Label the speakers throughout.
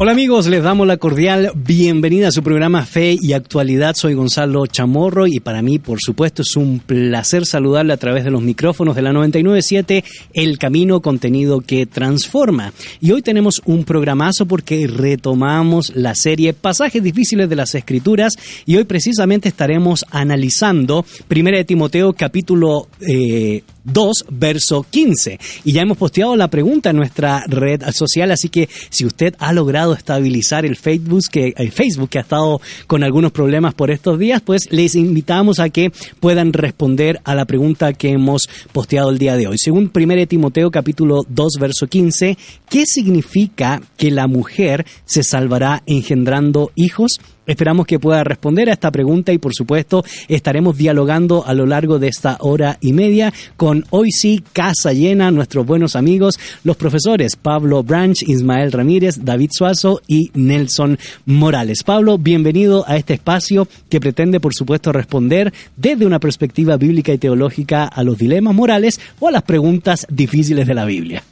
Speaker 1: Hola amigos, les damos la cordial bienvenida a su programa Fe y Actualidad. Soy Gonzalo Chamorro y para mí, por supuesto, es un placer saludarle a través de los micrófonos de la 997 El Camino, contenido que transforma. Y hoy tenemos un programazo porque retomamos la serie Pasajes difíciles de las Escrituras y hoy precisamente estaremos analizando Primera de Timoteo capítulo eh, 2, verso 15. Y ya hemos posteado la pregunta en nuestra red social, así que si usted ha logrado estabilizar el Facebook, que, el Facebook que ha estado con algunos problemas por estos días, pues les invitamos a que puedan responder a la pregunta que hemos posteado el día de hoy. Según 1 Timoteo capítulo 2, verso 15, ¿qué significa que la mujer se salvará engendrando hijos? Esperamos que pueda responder a esta pregunta y por supuesto estaremos dialogando a lo largo de esta hora y media con hoy sí casa llena, nuestros buenos amigos, los profesores Pablo Branch, Ismael Ramírez, David Suazo y Nelson Morales. Pablo, bienvenido a este espacio que pretende por supuesto responder desde una perspectiva bíblica y teológica a los dilemas morales o a las preguntas difíciles de la Biblia.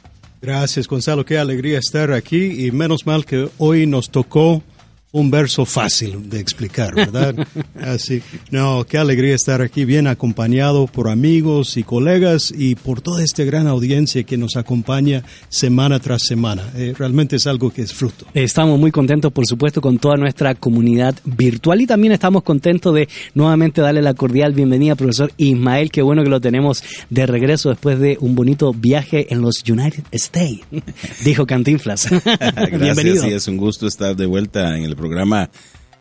Speaker 2: Gracias Gonzalo, qué alegría estar aquí y menos mal que hoy nos tocó un verso fácil de explicar, ¿verdad? Así, no, qué alegría estar aquí bien acompañado por amigos y colegas y por toda esta gran audiencia que nos acompaña semana tras semana. Eh, realmente es algo que es fruto.
Speaker 1: Estamos muy contentos, por supuesto, con toda nuestra comunidad virtual y también estamos contentos de nuevamente darle la cordial bienvenida al profesor Ismael. Qué bueno que lo tenemos de regreso después de un bonito viaje en los United States, dijo Cantinflas.
Speaker 3: Gracias, sí, es un gusto estar de vuelta en el programa,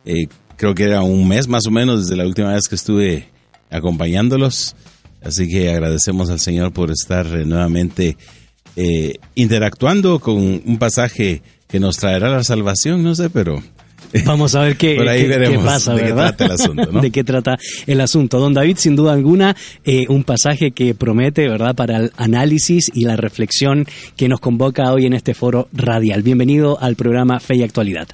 Speaker 3: eh, creo que era un mes más o menos desde la última vez que estuve acompañándolos. Así que agradecemos al Señor por estar eh, nuevamente eh, interactuando con un pasaje que nos traerá la salvación, no sé, pero...
Speaker 1: Vamos a ver qué, pasa, de ¿verdad? Qué trata el asunto, ¿no? de qué trata el asunto. Don David, sin duda alguna, un pasaje que promete, ¿verdad?, para el análisis y la reflexión que nos convoca hoy en este foro radial. Bienvenido al programa Fe y Actualidad.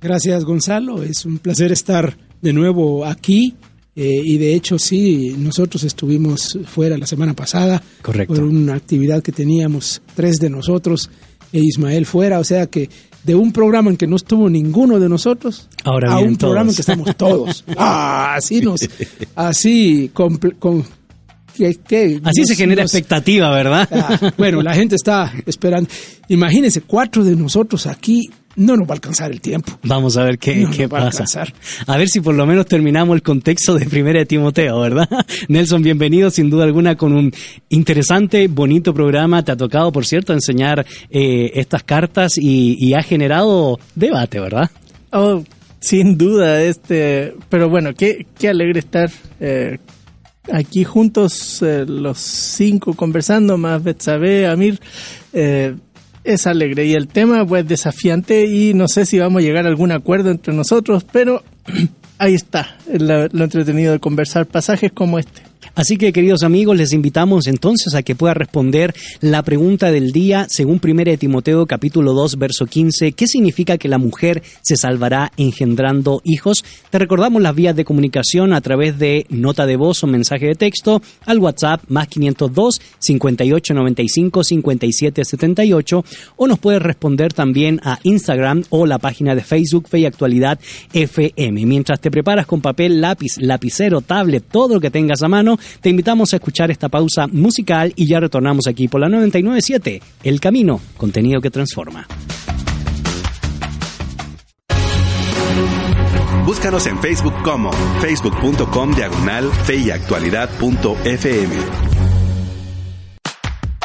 Speaker 4: Gracias Gonzalo, es un placer estar de nuevo aquí eh, y de hecho sí, nosotros estuvimos fuera la semana pasada
Speaker 1: Correcto.
Speaker 4: por una actividad que teníamos tres de nosotros e Ismael fuera, o sea que de un programa en que no estuvo ninguno de nosotros
Speaker 1: Ahora
Speaker 4: a un programa en que estamos todos. ah, así nos, así con, con
Speaker 1: Así se genera expectativa, ¿verdad?
Speaker 4: Ah, bueno, la gente está esperando. Imagínense, cuatro de nosotros aquí no nos va a alcanzar el tiempo.
Speaker 1: Vamos a ver qué, qué pasa. A, ver si por lo menos terminamos el contexto de Primera de Timoteo, ¿verdad? Nelson, bienvenido sin duda alguna con un interesante, bonito programa. Te ha tocado, por cierto, enseñar eh, estas cartas y, ha generado debate, ¿verdad?
Speaker 5: Oh, sin duda, este, pero bueno, qué, qué alegre estar eh, aquí juntos eh, los cinco conversando, más Betsabe, Amir. Eh, es alegre y el tema pues desafiante y no sé si vamos a llegar a algún acuerdo entre nosotros, pero ahí está lo, lo entretenido de conversar pasajes como este.
Speaker 1: Así que, queridos amigos, les invitamos entonces a que pueda responder la pregunta del día según 1 Timoteo capítulo 2, verso 15. ¿Qué significa que la mujer se salvará engendrando hijos? Te recordamos las vías de comunicación a través de nota de voz o mensaje de texto al WhatsApp más 502 5895 5778 o nos puedes responder también a Instagram o la página de Facebook Fe y Actualidad FM. Mientras te preparas con papel, lápiz, lapicero, tablet, todo lo que tengas a mano, te invitamos a escuchar esta pausa musical y ya retornamos aquí por la 997, El Camino, contenido que transforma.
Speaker 6: Búscanos en Facebook como facebook.com diagonal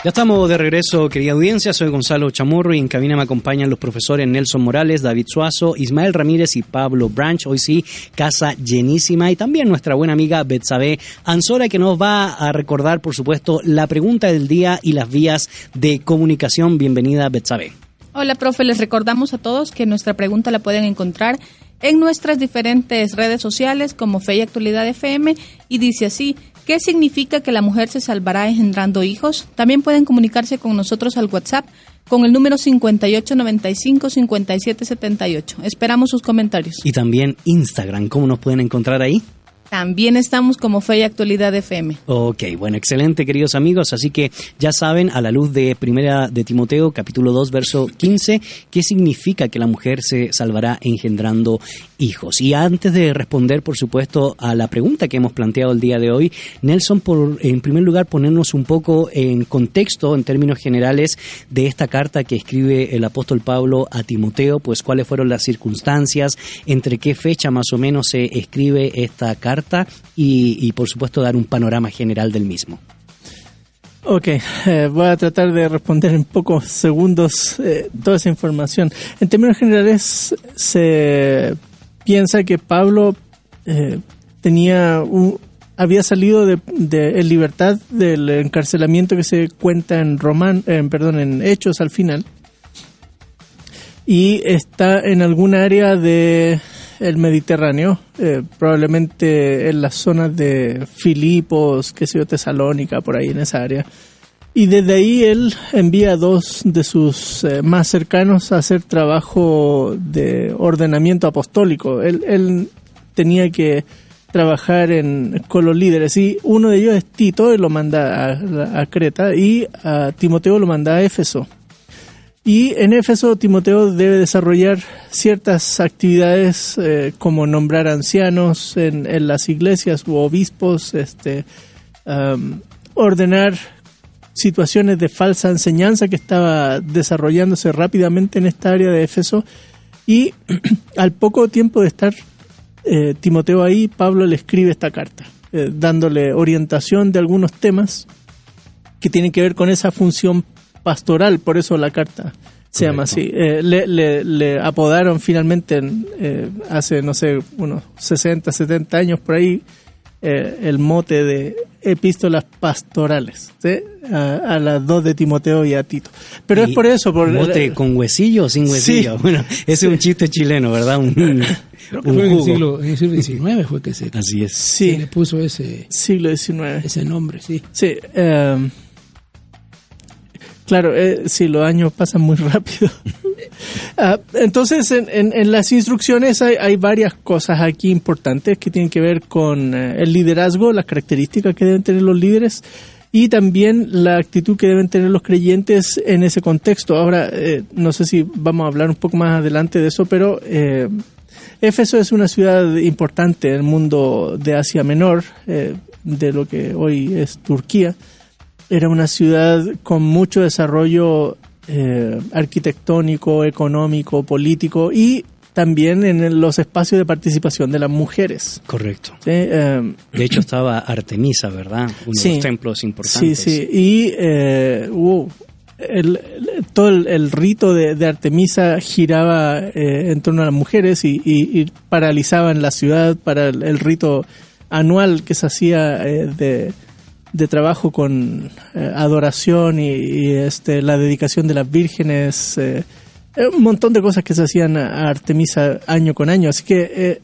Speaker 1: ya estamos de regreso, querida audiencia. Soy Gonzalo Chamorro y en cabina me acompañan los profesores Nelson Morales, David Suazo, Ismael Ramírez y Pablo Branch. Hoy sí, casa llenísima. Y también nuestra buena amiga Betsabe Ansora, que nos va a recordar, por supuesto, la pregunta del día y las vías de comunicación. Bienvenida, Betsabe.
Speaker 7: Hola, profe. Les recordamos a todos que nuestra pregunta la pueden encontrar en nuestras diferentes redes sociales como Fe y Actualidad FM y dice así, ¿Qué significa que la mujer se salvará engendrando hijos? También pueden comunicarse con nosotros al WhatsApp con el número 5895-5778. Esperamos sus comentarios.
Speaker 1: Y también Instagram, ¿cómo nos pueden encontrar ahí?
Speaker 7: También estamos como Fe y Actualidad FM.
Speaker 1: Ok, bueno, excelente, queridos amigos. Así que ya saben, a la luz de Primera de Timoteo, capítulo 2, verso 15, qué significa que la mujer se salvará engendrando hijos. Y antes de responder, por supuesto, a la pregunta que hemos planteado el día de hoy, Nelson, por, en primer lugar, ponernos un poco en contexto, en términos generales, de esta carta que escribe el apóstol Pablo a Timoteo, pues cuáles fueron las circunstancias, entre qué fecha más o menos se escribe esta carta y, por supuesto dar un panorama general del mismo.
Speaker 5: Ok, eh, voy a tratar de responder en pocos segundos eh, toda esa información. En términos generales, se piensa que Pablo eh, tenía un, había salido de, en libertad del encarcelamiento que se cuenta en Roman, perdón, en Hechos al final, y está en algún área de el Mediterráneo, eh, probablemente en las zonas de Filipos, que sé yo, Tesalónica, por ahí en esa área. Y desde ahí él envía a dos de sus eh, más cercanos a hacer trabajo de ordenamiento apostólico. Él, él tenía que trabajar en, con los líderes y uno de ellos es Tito, lo manda a, a Creta y a Timoteo lo manda a Éfeso. Y en Éfeso, Timoteo debe desarrollar ciertas actividades eh, como nombrar ancianos en, las iglesias u obispos, este, ordenar situaciones de falsa enseñanza que estaba desarrollándose rápidamente en esta área de Éfeso. Y al poco tiempo de estar eh, Timoteo ahí, Pablo le escribe esta carta, eh, dándole orientación de algunos temas que tienen que ver con esa función pastoral, por eso la carta se llama así. Eh, le, apodaron finalmente hace, no sé, unos 60, 70 años por ahí, eh, el mote de epístolas pastorales, a, las dos de Timoteo y a Tito. Pero es por eso. Por,
Speaker 1: ¿Mote con huesillo o sin huesillo? Bueno, ese es un chiste chileno, ¿verdad? Un,
Speaker 4: en, el siglo, XIX fue que se,
Speaker 1: Así es.
Speaker 4: se le puso ese,
Speaker 5: siglo XIX.
Speaker 4: ese nombre, sí.
Speaker 5: Sí. Claro, eh, sí, los años pasan muy rápido. Ah, entonces, en, las instrucciones hay, varias cosas aquí importantes que tienen que ver con eh, el liderazgo, las características que deben tener los líderes y también la actitud que deben tener los creyentes en ese contexto. Ahora, eh, no sé si vamos a hablar un poco más adelante de eso, pero eh, Éfeso es una ciudad importante en el mundo de Asia Menor, de lo que hoy es Turquía era una ciudad con mucho desarrollo eh, arquitectónico, económico, político y también en los espacios de participación de las mujeres.
Speaker 1: Correcto. Eh, de hecho estaba Artemisa, ¿verdad? Uno de los templos importantes.
Speaker 5: Sí, sí. Y eh, todo el, rito de, Artemisa giraba en torno a las mujeres y, y, paralizaban la ciudad para el rito anual que se hacía de de trabajo con eh, adoración y, este la dedicación de las vírgenes eh, eh, un montón de cosas que se hacían a Artemisa año con año. Así que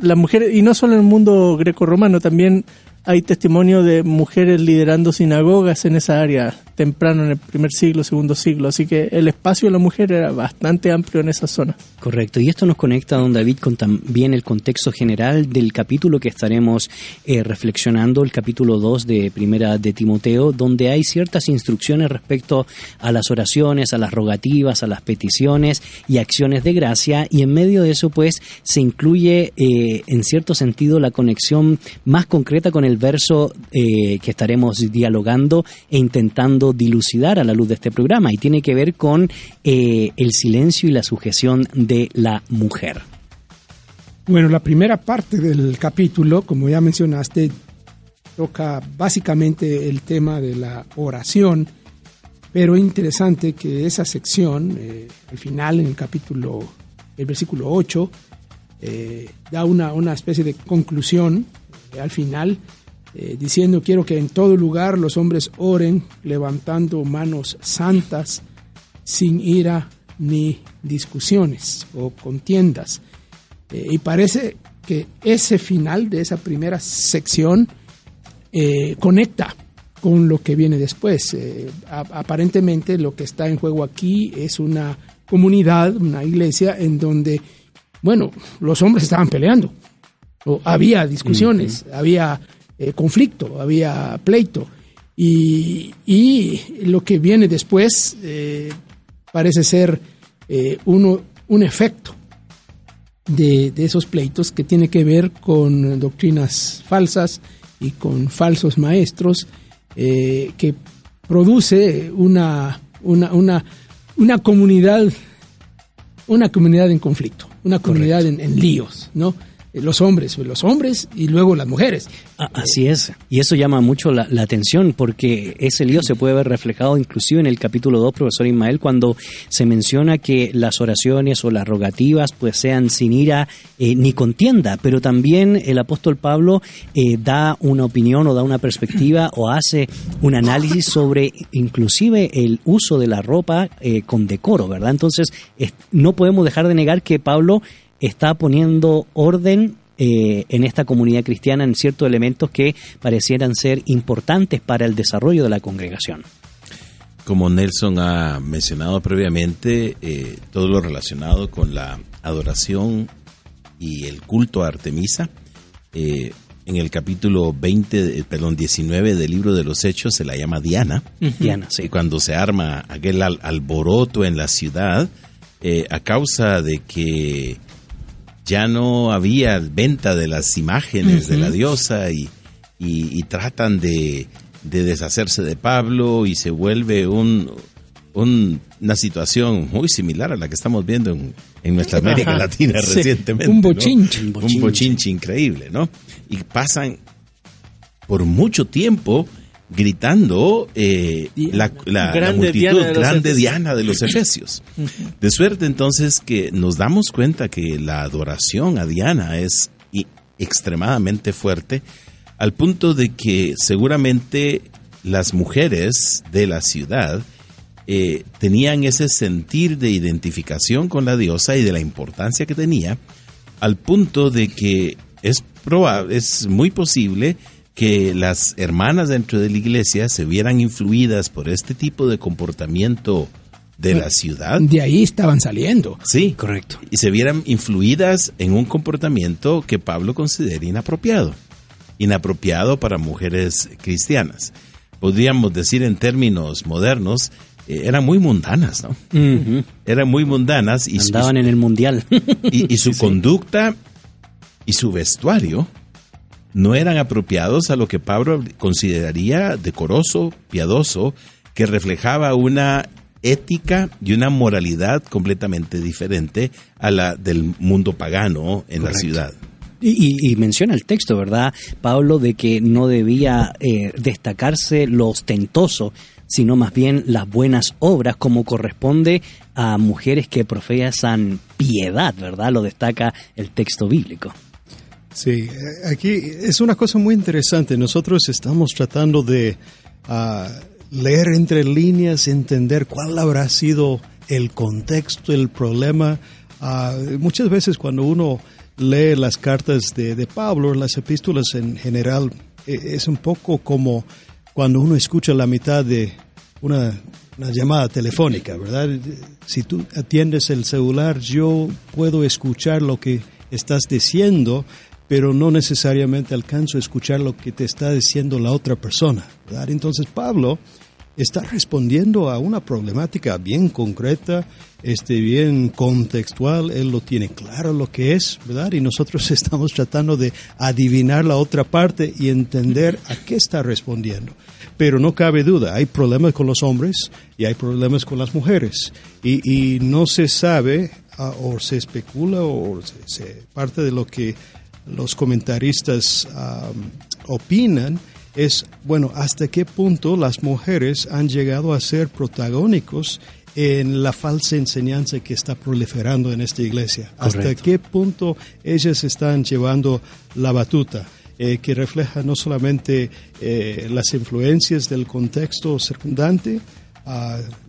Speaker 5: las mujeres y no solo en el mundo greco-romano también hay testimonio de mujeres liderando sinagogas en esa área temprano en el primer siglo, segundo siglo, así que el espacio de la mujer era bastante amplio en esa zona.
Speaker 1: Correcto, y esto nos conecta, don David, con también el contexto general del capítulo que estaremos eh, reflexionando, el capítulo 2 de Primera de Timoteo, donde hay ciertas instrucciones respecto a las oraciones, a las rogativas, a las peticiones y acciones de gracia, y en medio de eso, pues, se incluye eh, en cierto sentido la conexión más concreta con el verso eh, que estaremos dialogando e intentando dilucidar a la luz de este programa y tiene que ver con eh, el silencio y la sujeción de la mujer.
Speaker 4: Bueno, la primera parte del capítulo, como ya mencionaste, toca básicamente el tema de la oración, pero interesante que esa sección, eh, al final, en el capítulo, el versículo 8, eh, da una, una especie de conclusión al final eh, diciendo quiero que en todo lugar los hombres oren levantando manos santas sin ira ni discusiones o contiendas. Eh, y parece que ese final de esa primera sección eh, conecta con lo que viene después. Eh, aparentemente lo que está en juego aquí es una comunidad, una iglesia en donde, bueno, los hombres estaban peleando, o había discusiones, había eh, conflicto, había pleito. Y, lo que viene después eh, parece ser uno, un efecto de, de, esos pleitos que tiene que ver con doctrinas falsas y con falsos maestros eh, que produce una, una, una, una, comunidad una comunidad en conflicto, una comunidad en, en, líos, ¿no? Los hombres, los hombres y luego las mujeres.
Speaker 1: Así es, y eso llama mucho la, atención porque ese lío se puede ver reflejado inclusive en el capítulo 2, profesor Ismael, cuando se menciona que las oraciones o las rogativas pues sean sin ira eh, ni contienda, pero también el apóstol Pablo eh, da una opinión o da una perspectiva o hace un análisis sobre inclusive el uso de la ropa eh, con decoro, ¿verdad? Entonces no podemos dejar de negar que Pablo está poniendo orden eh, en esta comunidad cristiana en ciertos elementos que parecieran ser importantes para el desarrollo de la congregación.
Speaker 3: Como Nelson ha mencionado previamente, eh, todo lo relacionado con la adoración y el culto a Artemisa, eh, en el capítulo 20, perdón, 19 del libro de los Hechos se la llama Diana. Diana, sí. Y cuando se arma aquel alboroto en la ciudad, a causa de que ya no había venta de las imágenes de la diosa y, tratan de, deshacerse de Pablo y se vuelve un, una situación muy similar a la que estamos viendo en, nuestra América Latina recientemente.
Speaker 4: Un bochinche.
Speaker 3: Un bochinche increíble, ¿no? Y pasan por mucho tiempo gritando eh, la, multitud grande Diana de los Efesios. De suerte entonces que nos damos cuenta que la adoración a Diana es extremadamente fuerte, al punto de que seguramente las mujeres de la ciudad eh, tenían ese sentir de identificación con la diosa y de la importancia que tenía, al punto de que es probable, es muy posible que las hermanas dentro de la iglesia se vieran influidas por este tipo de comportamiento de la ciudad.
Speaker 4: De ahí estaban saliendo.
Speaker 3: Sí, correcto. Y se vieran influidas en un comportamiento que Pablo considera inapropiado. Inapropiado para mujeres cristianas. Podríamos decir en términos modernos, eh, eran muy mundanas, ¿no? Eran muy mundanas.
Speaker 1: Y Andaban en el mundial.
Speaker 3: Y, su conducta y su vestuario no eran apropiados a lo que Pablo consideraría decoroso, piadoso, que reflejaba una ética y una moralidad completamente diferente a la del mundo pagano en la ciudad.
Speaker 1: Y, menciona el texto, ¿verdad, Pablo, de que no debía eh, destacarse lo ostentoso, sino más bien las buenas obras, como corresponde a mujeres que profesan piedad, ¿verdad? Lo destaca el texto bíblico.
Speaker 2: Sí, aquí es una cosa muy interesante. Nosotros estamos tratando de ah, leer entre líneas, entender cuál habrá sido el contexto, el problema. Ah, muchas veces cuando uno lee las cartas de, Pablo, las epístolas en general, e, es un poco como cuando uno escucha la mitad de una, una llamada telefónica, ¿verdad? Si tú atiendes el celular, yo puedo escuchar lo que estás diciendo, pero no necesariamente alcanzo a escuchar lo que te está diciendo la otra persona. ¿verdad? Entonces Pablo está respondiendo a una problemática bien concreta, este, bien contextual, él lo tiene claro lo que es, ¿verdad? Y nosotros estamos tratando de adivinar la otra parte y entender a qué está respondiendo. Pero no cabe duda, hay problemas con los hombres y hay problemas con las mujeres. Y, no se sabe, ah, o se especula, o se parte de lo que los comentaristas opinan es, bueno, hasta qué punto las mujeres han llegado a ser protagónicos en la falsa enseñanza que está proliferando en esta iglesia. Hasta qué punto ellas están llevando la batuta. Eh, que refleja no solamente eh, las influencias del contexto circundante,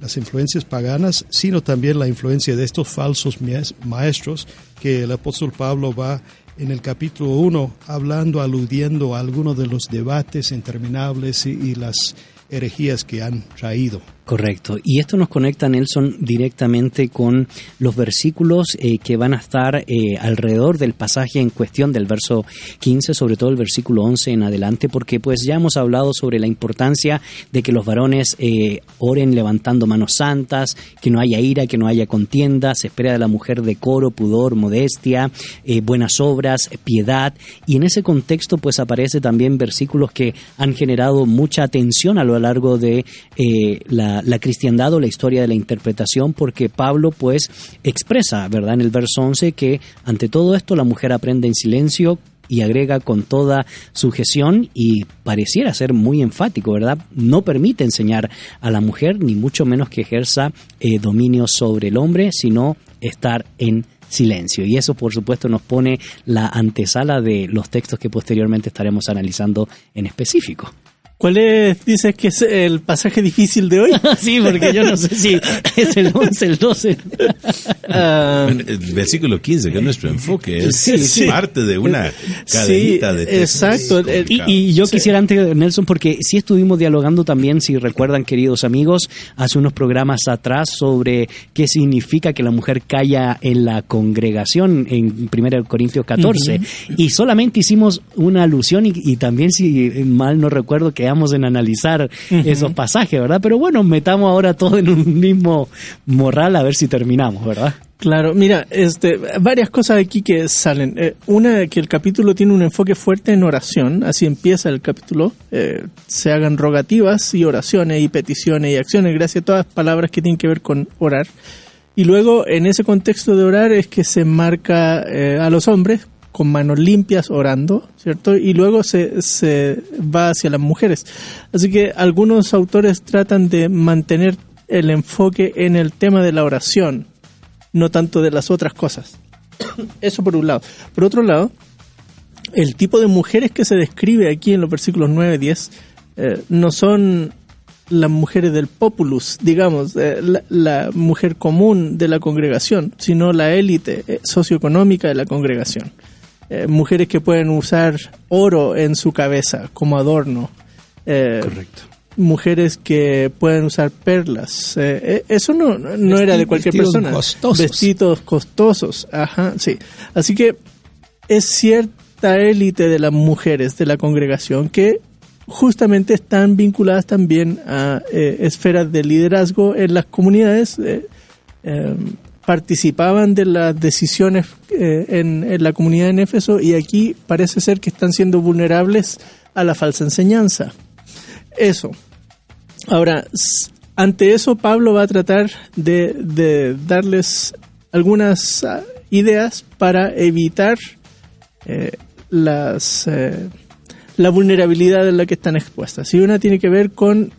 Speaker 2: las influencias paganas, sino también la influencia de estos falsos maestros que el apóstol Pablo va en el capítulo 1, hablando, aludiendo a algunos de los debates interminables y las herejías que han traído.
Speaker 1: Correcto. Y esto nos conecta, Nelson, directamente con los versículos eh, que van a estar eh, alrededor del pasaje en cuestión del verso 15, sobre todo el versículo 11 en adelante, porque pues ya hemos hablado sobre la importancia de que los varones eh, oren levantando manos santas, que no haya ira, que no haya contienda, se espera de la mujer decoro, pudor, modestia, buenas obras, piedad. Y en ese contexto pues aparece también versículos que han generado mucha atención a lo largo de la la, cristiandad o la historia de la interpretación, porque Pablo pues expresa, ¿verdad? En el verso 11 que ante todo esto la mujer aprende en silencio y agrega con toda sujeción y pareciera ser muy enfático, ¿verdad? No permite enseñar a la mujer, ni mucho menos que ejerza eh, dominio sobre el hombre, sino estar en silencio. Y eso, por supuesto, nos pone la antesala de los textos que posteriormente estaremos analizando en específico.
Speaker 5: ¿Cuál es, dices que es el pasaje difícil de hoy?
Speaker 1: sí, porque yo no sé si es el 11, el 12.
Speaker 3: Ah, el versículo 15, que es nuestro enfoque, es, parte de una cadenita de
Speaker 5: Exacto.
Speaker 1: Y, y, yo quisiera antes, Nelson, porque sí estuvimos dialogando también, si recuerdan, queridos amigos, hace unos programas atrás sobre qué significa que la mujer calla en la congregación en 1 Corintios 14. Y solamente hicimos una alusión y, y también, si mal no recuerdo, que en analizar esos pasajes, ¿verdad? Pero bueno, metamos ahora todo en un mismo morral a ver si terminamos, ¿verdad?
Speaker 5: Claro, mira, este, varias cosas aquí que salen. Eh, una, que el capítulo tiene un enfoque fuerte en oración, así empieza el capítulo. Eh, se hagan rogativas y oraciones y peticiones y acciones, gracias a todas las palabras que tienen que ver con orar. Y luego, en ese contexto de orar, es que se marca eh, a los hombres con manos limpias orando, ¿cierto? Y luego se, se va hacia las mujeres. Así que algunos autores tratan de mantener el enfoque en el tema de la oración, no tanto de las otras cosas. Eso por un lado. Por otro lado, el tipo de mujeres que se describe aquí en los versículos 9 y 10 eh, no son las mujeres del populus, digamos, eh, la, mujer común de la congregación, sino la élite eh, socioeconómica de la congregación. Eh, mujeres que pueden usar oro en su cabeza como adorno.
Speaker 1: Eh, Correcto.
Speaker 5: Mujeres que pueden usar perlas. Eh, eso no, no era de cualquier persona.
Speaker 1: Costosos.
Speaker 5: Vestidos costosos. Ajá, sí. Así que es cierta élite de las mujeres de la congregación que justamente están vinculadas también a esferas de liderazgo en las comunidades participaban de las decisiones eh, en, la comunidad en Éfeso y aquí parece ser que están siendo vulnerables a la falsa enseñanza. Eso. Ahora, ante eso Pablo va a tratar de, darles algunas ah, ideas para evitar eh, las, eh, la vulnerabilidad en la que están expuestas. Y una tiene que ver con,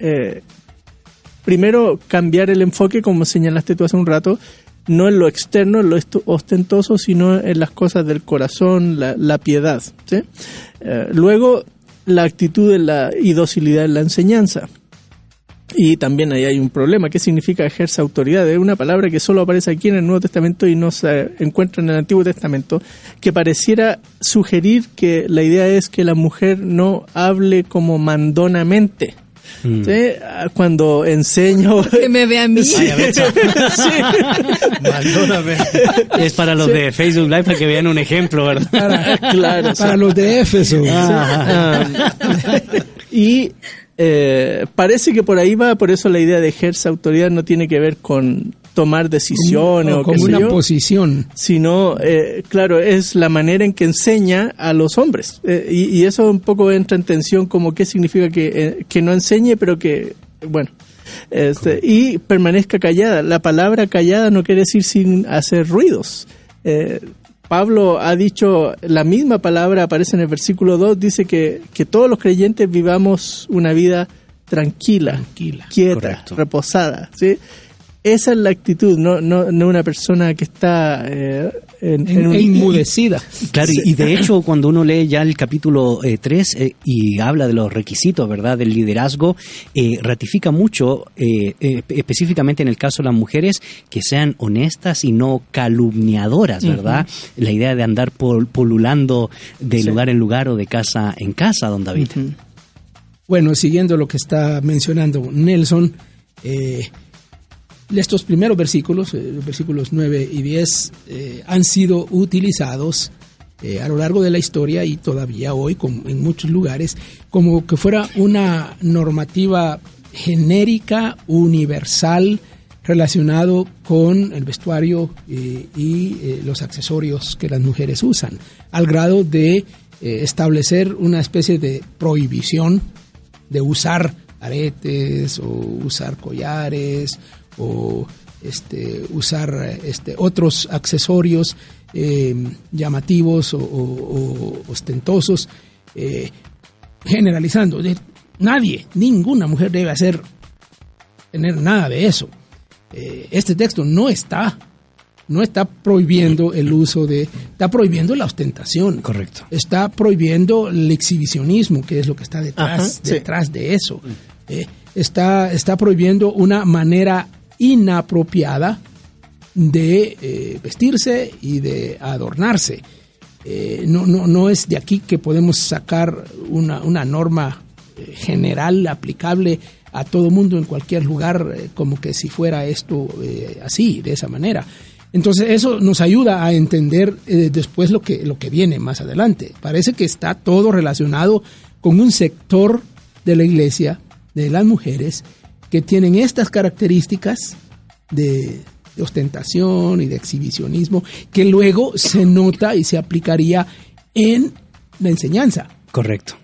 Speaker 5: primero, cambiar el enfoque, como señalaste tú hace un rato, no en lo externo, en lo ostentoso, sino en las cosas del corazón, la, piedad. Eh, luego, la actitud y docilidad en la enseñanza. Y también ahí hay un problema. ¿Qué significa ejerce autoridad? Es una palabra que solo aparece aquí en el Nuevo Testamento y no se encuentra en el Antiguo Testamento, que pareciera sugerir que la idea es que la mujer no hable como mandonamente, Mm. Cuando enseño...
Speaker 7: Que me vean a mí.
Speaker 1: Es para los de Facebook Live para que vean un ejemplo, ¿verdad?
Speaker 4: Para, claro, para los de Éfeso.
Speaker 5: y eh, parece que por ahí va, por eso la idea de ejercer autoridad no tiene que ver con tomar decisiones o,
Speaker 4: como una posición.
Speaker 5: Sino, eh, claro, es la manera en que enseña a los hombres. Eh, y, eso un poco entra en tensión como qué significa que, eh, que no enseñe, pero que, bueno, este, y permanezca callada. La palabra callada no quiere decir sin hacer ruidos. Pablo ha dicho la misma palabra, aparece en el versículo 2, dice que, que todos los creyentes vivamos una vida tranquila, quieta, reposada. ¿sí? Esa es la actitud, no, no, no una persona que está eh, en,
Speaker 4: inmudecida.
Speaker 1: Claro, y de hecho cuando uno lee ya el capítulo 3 eh, eh, y habla de los requisitos, ¿verdad?, del liderazgo, ratifica mucho, específicamente en el caso de las mujeres, que sean honestas y no calumniadoras, ¿verdad? La idea de andar polulando de lugar en lugar o de casa en casa, don David.
Speaker 4: Bueno, siguiendo lo que está mencionando Nelson, eh, estos primeros versículos, eh, los versículos 9 y 10, eh, han sido utilizados eh, a lo largo de la historia y todavía hoy en muchos lugares como que fuera una normativa genérica, universal, relacionado con el vestuario y los accesorios que las mujeres usan, al grado de establecer una especie de prohibición de usar aretes o usar collares o este, usar este, otros accesorios eh, llamativos o, ostentosos, eh, generalizando. Nadie, ninguna mujer debe hacer, tener nada de eso. Eh, este texto no está, no está prohibiendo el uso de, está prohibiendo la ostentación.
Speaker 1: Correcto.
Speaker 4: Está prohibiendo el exhibicionismo, que es lo que está detrás, detrás de eso. está, está prohibiendo una manera inapropiada de eh, vestirse y de adornarse. Eh, no, no, no, es de aquí que podemos sacar una, una norma eh, general aplicable a todo mundo en cualquier lugar, como que si fuera esto así, de esa manera. Entonces eso nos ayuda a entender después lo que, lo que viene más adelante. Parece que está todo relacionado con un sector de la iglesia, de las mujeres, que tienen estas características de, ostentación y de exhibicionismo que luego se nota y se aplicaría en la enseñanza.
Speaker 1: Correcto.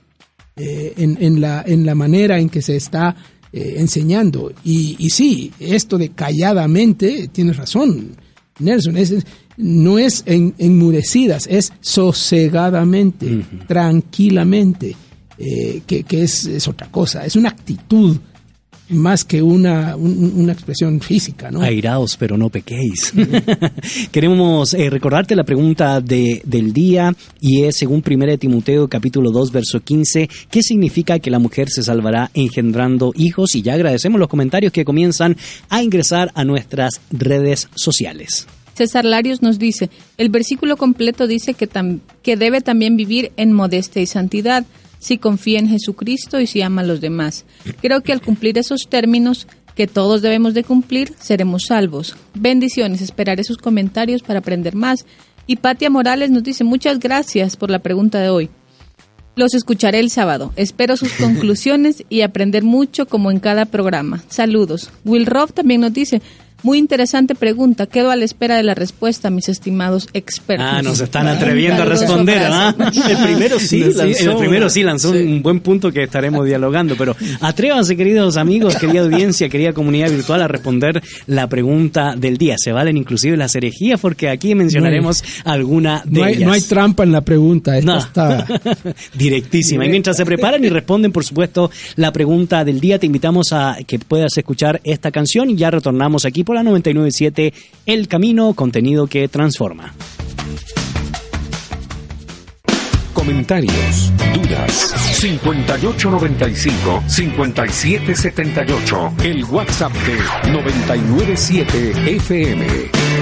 Speaker 4: Eh, en, la, en la manera en que se está eh, enseñando. Y, y, sí, esto de calladamente, tienes razón, Nelson, es, no es enmudecidas, es sosegadamente, tranquilamente, eh, que, que es, es, otra cosa, es una actitud más que una, una expresión física, ¿no?
Speaker 1: Airaos, pero no pequéis. Queremos eh, recordarte la pregunta de, del día y es según 1 Timoteo capítulo 2 verso 15, ¿qué significa que la mujer se salvará engendrando hijos? Y ya agradecemos los comentarios que comienzan a ingresar a nuestras redes sociales.
Speaker 7: César Larios nos dice, el versículo completo dice que, que debe también vivir en modestia y santidad si confía en Jesucristo y si ama a los demás. Creo que al cumplir esos términos que todos debemos de cumplir, seremos salvos. Bendiciones, esperaré sus comentarios para aprender más. Y Patia Morales nos dice muchas gracias por la pregunta de hoy. Los escucharé el sábado. Espero sus conclusiones y aprender mucho como en cada programa. Saludos. Will Robb también nos dice, muy interesante pregunta. Quedo a la espera de la respuesta, mis estimados expertos.
Speaker 1: Ah, nos están atreviendo a responder, ¿ah? El primero sí, lanzó, el primero sí lanzó un buen punto que estaremos dialogando, pero atrévanse, queridos amigos, querida audiencia, querida comunidad virtual, a responder la pregunta del día. Se valen inclusive las herejías, porque aquí mencionaremos alguna de
Speaker 4: no hay,
Speaker 1: ellas.
Speaker 4: No hay trampa en la pregunta, esta está...
Speaker 1: Directísima. Y mientras se preparan y responden, por supuesto, la pregunta del día, te invitamos a que puedas escuchar esta canción y ya retornamos aquí por la 997 El Camino, contenido que transforma.
Speaker 8: Comentarios, dudas, 5895-5778, el WhatsApp de 997 FM.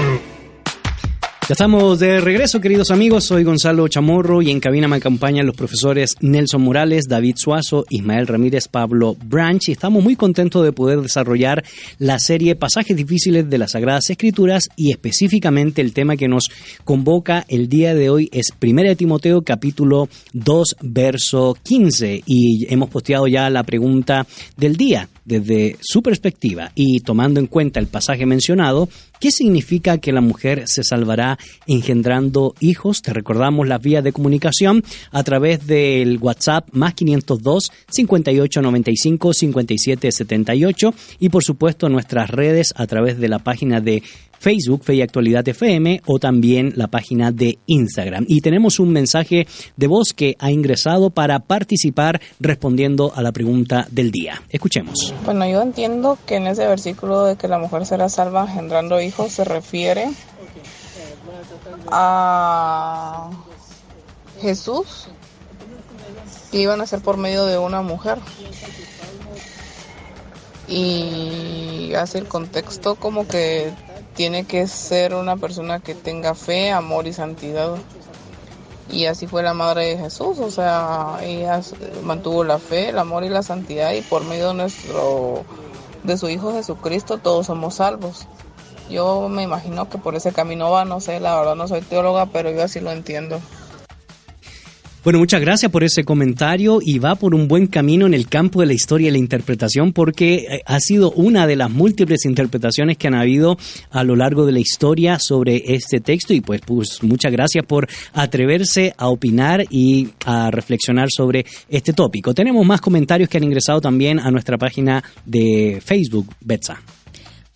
Speaker 1: Ya estamos de regreso, queridos amigos. Soy Gonzalo Chamorro y en cabina me acompañan los profesores Nelson Morales, David Suazo, Ismael Ramírez, Pablo Branch. Y estamos muy contentos de poder desarrollar la serie Pasajes Difíciles de las Sagradas Escrituras y específicamente el tema que nos convoca el día de hoy es 1 Timoteo capítulo 2 verso 15 y hemos posteado ya la pregunta del día desde su perspectiva y tomando en cuenta el pasaje mencionado, ¿qué significa que la mujer se salvará engendrando hijos? Te recordamos las vías de comunicación a través del WhatsApp más 502 5895 5778 y por supuesto nuestras redes a través de la página de Facebook, Fe y Actualidad FM, o también la página de Instagram. Y tenemos un mensaje de voz que ha ingresado para participar respondiendo a la pregunta del día. Escuchemos.
Speaker 9: Bueno, yo entiendo que en ese versículo de que la mujer será salva engendrando hijos se refiere a Jesús que iban a ser por medio de una mujer. Y hace el contexto como que tiene que ser una persona que tenga fe, amor y santidad. Y así fue la madre de Jesús, o sea, ella mantuvo la fe, el amor y la santidad y por medio de nuestro de su hijo Jesucristo todos somos salvos. Yo me imagino que por ese camino va, no sé, la verdad no soy teóloga, pero yo así lo entiendo.
Speaker 1: Bueno, muchas gracias por ese comentario y va por un buen camino en el campo de la historia y la interpretación porque eh, ha sido una de las múltiples interpretaciones que han habido a lo largo de la historia sobre este texto y pues, pues muchas gracias por atreverse a opinar y a reflexionar sobre este tópico. Tenemos más comentarios que han ingresado también a nuestra página de Facebook, Betsa.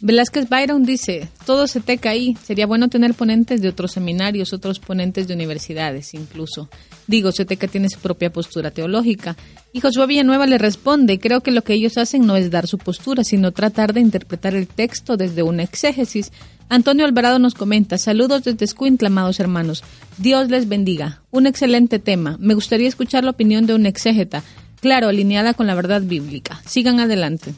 Speaker 7: Velázquez Byron dice, todo se teca ahí, sería bueno tener ponentes de otros seminarios, otros ponentes de universidades incluso. Digo, Seteca tiene su propia postura teológica. Y Josué Villanueva le responde, creo que lo que ellos hacen no es dar su postura, sino tratar de interpretar el texto desde una exégesis. Antonio Alvarado nos comenta, saludos desde Escuintla, amados hermanos. Dios les bendiga. Un excelente tema. Me gustaría escuchar la opinión de un exégeta, claro, alineada con la verdad bíblica. Sigan adelante.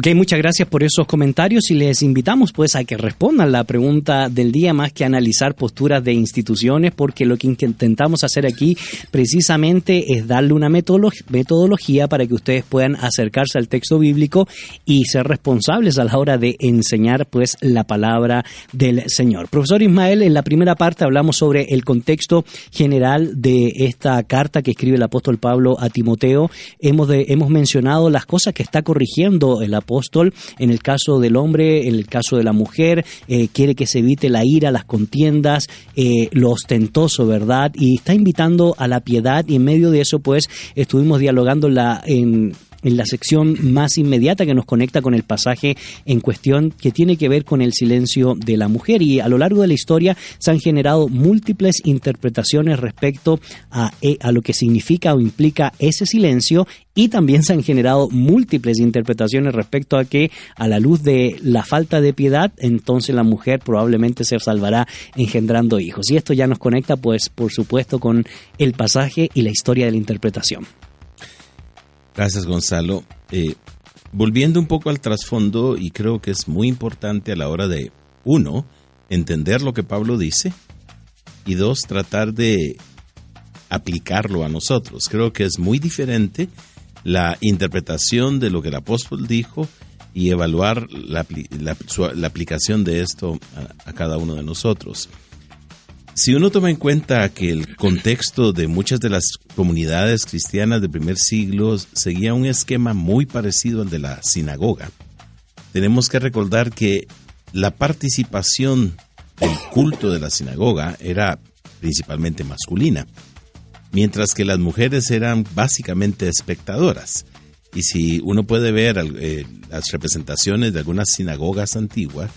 Speaker 1: Ok, muchas gracias por esos comentarios y les invitamos pues a que respondan la pregunta del día más que analizar posturas de instituciones porque lo que intentamos hacer aquí precisamente es darle una metodología para que ustedes puedan acercarse al texto bíblico y ser responsables a la hora de enseñar pues la palabra del Señor. Profesor Ismael, en la primera parte hablamos sobre el contexto general de esta carta que escribe el apóstol Pablo a Timoteo. Hemos, hemos mencionado las cosas que está corrigiendo el apóstol apóstol, en el caso del hombre, en el caso de la mujer, eh, quiere que se evite la ira, las contiendas, eh, lo ostentoso, ¿verdad? Y está invitando a la piedad y en medio de eso pues estuvimos dialogando la, en en la sección más inmediata que nos conecta con el pasaje en cuestión que tiene que ver con el silencio de la mujer y a lo largo de la historia se han generado múltiples interpretaciones respecto a, eh, a lo que significa o implica ese silencio y también se han generado múltiples interpretaciones respecto a que a la luz de la falta de piedad entonces la mujer probablemente se salvará engendrando hijos y esto ya nos conecta pues por supuesto con el pasaje y la historia de la interpretación.
Speaker 3: Gracias, Gonzalo. Eh, volviendo un poco al trasfondo, y creo que es muy importante a la hora de, uno, entender lo que Pablo dice, y dos, tratar de aplicarlo a nosotros. Creo que es muy diferente la interpretación de lo que el apóstol dijo y evaluar la, aplicación de esto a, cada uno de nosotros. Si uno toma en cuenta que el contexto de muchas de las comunidades cristianas del primer siglo seguía un esquema muy parecido al de la sinagoga, tenemos que recordar que la participación del culto de la sinagoga era principalmente masculina, mientras que las mujeres eran básicamente espectadoras. Y si uno puede ver eh, las representaciones de algunas sinagogas antiguas,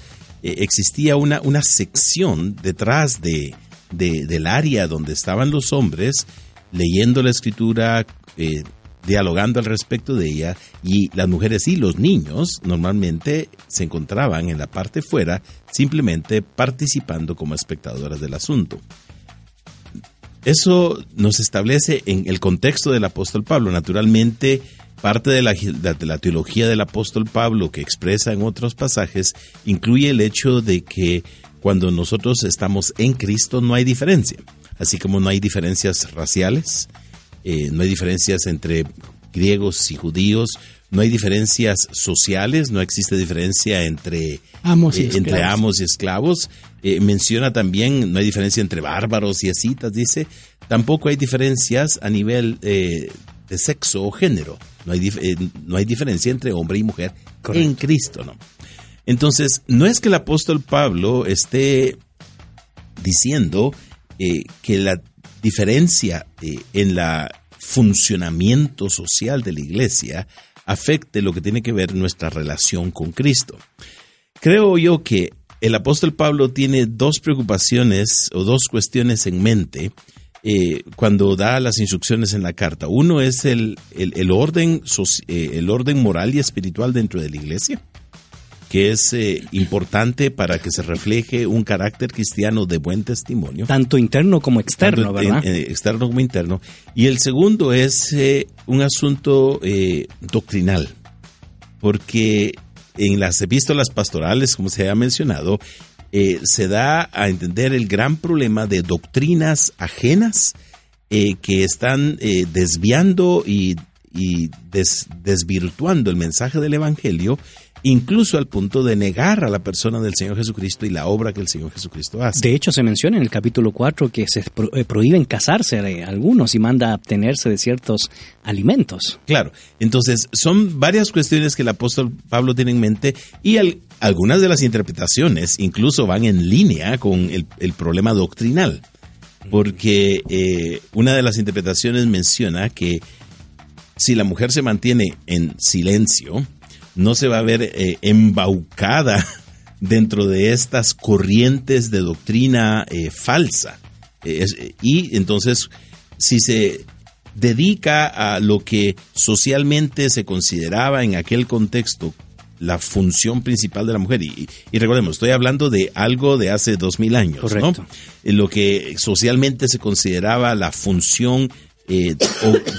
Speaker 3: eh, existía una, una sección detrás de, del área donde estaban los hombres leyendo la escritura, eh, dialogando al respecto de ella, y las mujeres y los niños normalmente se encontraban en la parte fuera, simplemente participando como espectadoras del asunto. Eso nos establece en el contexto del apóstol Pablo. Naturalmente, parte de la, de la, teología del apóstol Pablo que expresa en otros pasajes incluye el hecho de que cuando nosotros estamos en Cristo no hay diferencia. Así como no hay diferencias raciales, eh, no hay diferencias entre griegos y judíos, no hay diferencias sociales, no existe diferencia entre
Speaker 4: amos y, eh,
Speaker 3: entre amos y esclavos. Eh, menciona también, no hay diferencia entre bárbaros y ascitas, dice. Tampoco hay diferencias a nivel de sexo o género. No hay, no hay diferencia entre hombre y mujer en Cristo, ¿no? Entonces, no es que el apóstol Pablo esté diciendo eh, que la diferencia eh, en el funcionamiento social de la iglesia afecte lo que tiene que ver nuestra relación con Cristo. Creo yo que el apóstol Pablo tiene dos preocupaciones o dos cuestiones en mente eh, cuando da las instrucciones en la carta. Uno es el, el, orden, eh, el orden moral y espiritual dentro de la iglesia, que es eh, importante para que se refleje un carácter cristiano de buen testimonio.
Speaker 1: Tanto interno como externo, ¿verdad?
Speaker 3: externo como interno. Y el segundo es un asunto doctrinal, porque en las epístolas pastorales, como se ha mencionado, eh, se da a entender el gran problema de doctrinas ajenas eh, que están eh, desviando y, desvirtuando el mensaje del Evangelio incluso al punto de negar a la persona del Señor Jesucristo y la obra que el Señor Jesucristo hace.
Speaker 1: De hecho, se menciona en el capítulo 4 que se eh, prohíben casarse de algunos y manda abstenerse de ciertos alimentos.
Speaker 3: Claro, entonces son varias cuestiones que el apóstol Pablo tiene en mente y algunas de las interpretaciones incluso van en línea con el, problema doctrinal, porque eh, una de las interpretaciones menciona que si la mujer se mantiene en silencio, no se va a ver eh, embaucada dentro de estas corrientes de doctrina eh, falsa. Eh, y entonces, si se dedica a lo que socialmente se consideraba en aquel contexto la función principal de la mujer. Y, recordemos, estoy hablando de algo de hace dos mil años, ¿no? Lo que socialmente se consideraba la función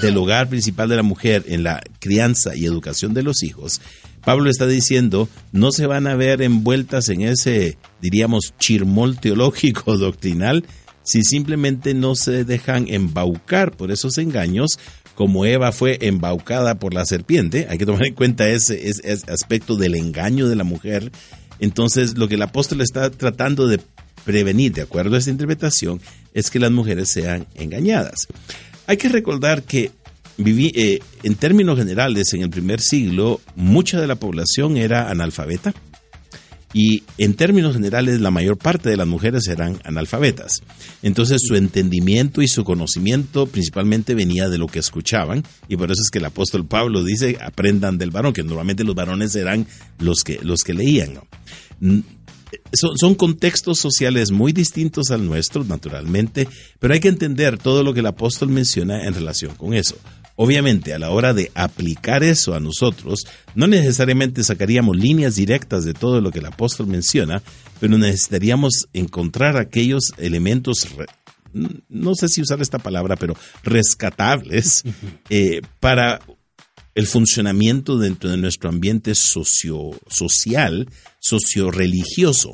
Speaker 3: del hogar principal de la mujer en la crianza y educación de los hijos, Pablo está diciendo, no se van a ver envueltas en ese, diríamos, chirmol teológico doctrinal si simplemente no se dejan embaucar por esos engaños, como Eva fue embaucada por la serpiente. Hay que tomar en cuenta ese, aspecto del engaño de la mujer. Entonces, lo que el apóstol está tratando de prevenir, de acuerdo a esta interpretación, es que las mujeres sean engañadas. Hay que recordar que eh, en términos generales, en el primer siglo, mucha de la población era analfabeta y en términos generales la mayor parte de las mujeres eran analfabetas. Entonces su entendimiento y su conocimiento principalmente venía de lo que escuchaban y por eso es que el apóstol Pablo dice aprendan del varón, que normalmente los varones eran los que, los que leían. Son, son, contextos sociales muy distintos al nuestro, naturalmente, pero hay que entender todo lo que el apóstol menciona en relación con eso. Obviamente, a la hora de aplicar eso a nosotros, no necesariamente sacaríamos líneas directas de todo lo que el apóstol menciona, pero necesitaríamos encontrar aquellos elementos, no sé si usar esta palabra, pero rescatables eh, para el funcionamiento dentro de nuestro ambiente socio, social, socio-religioso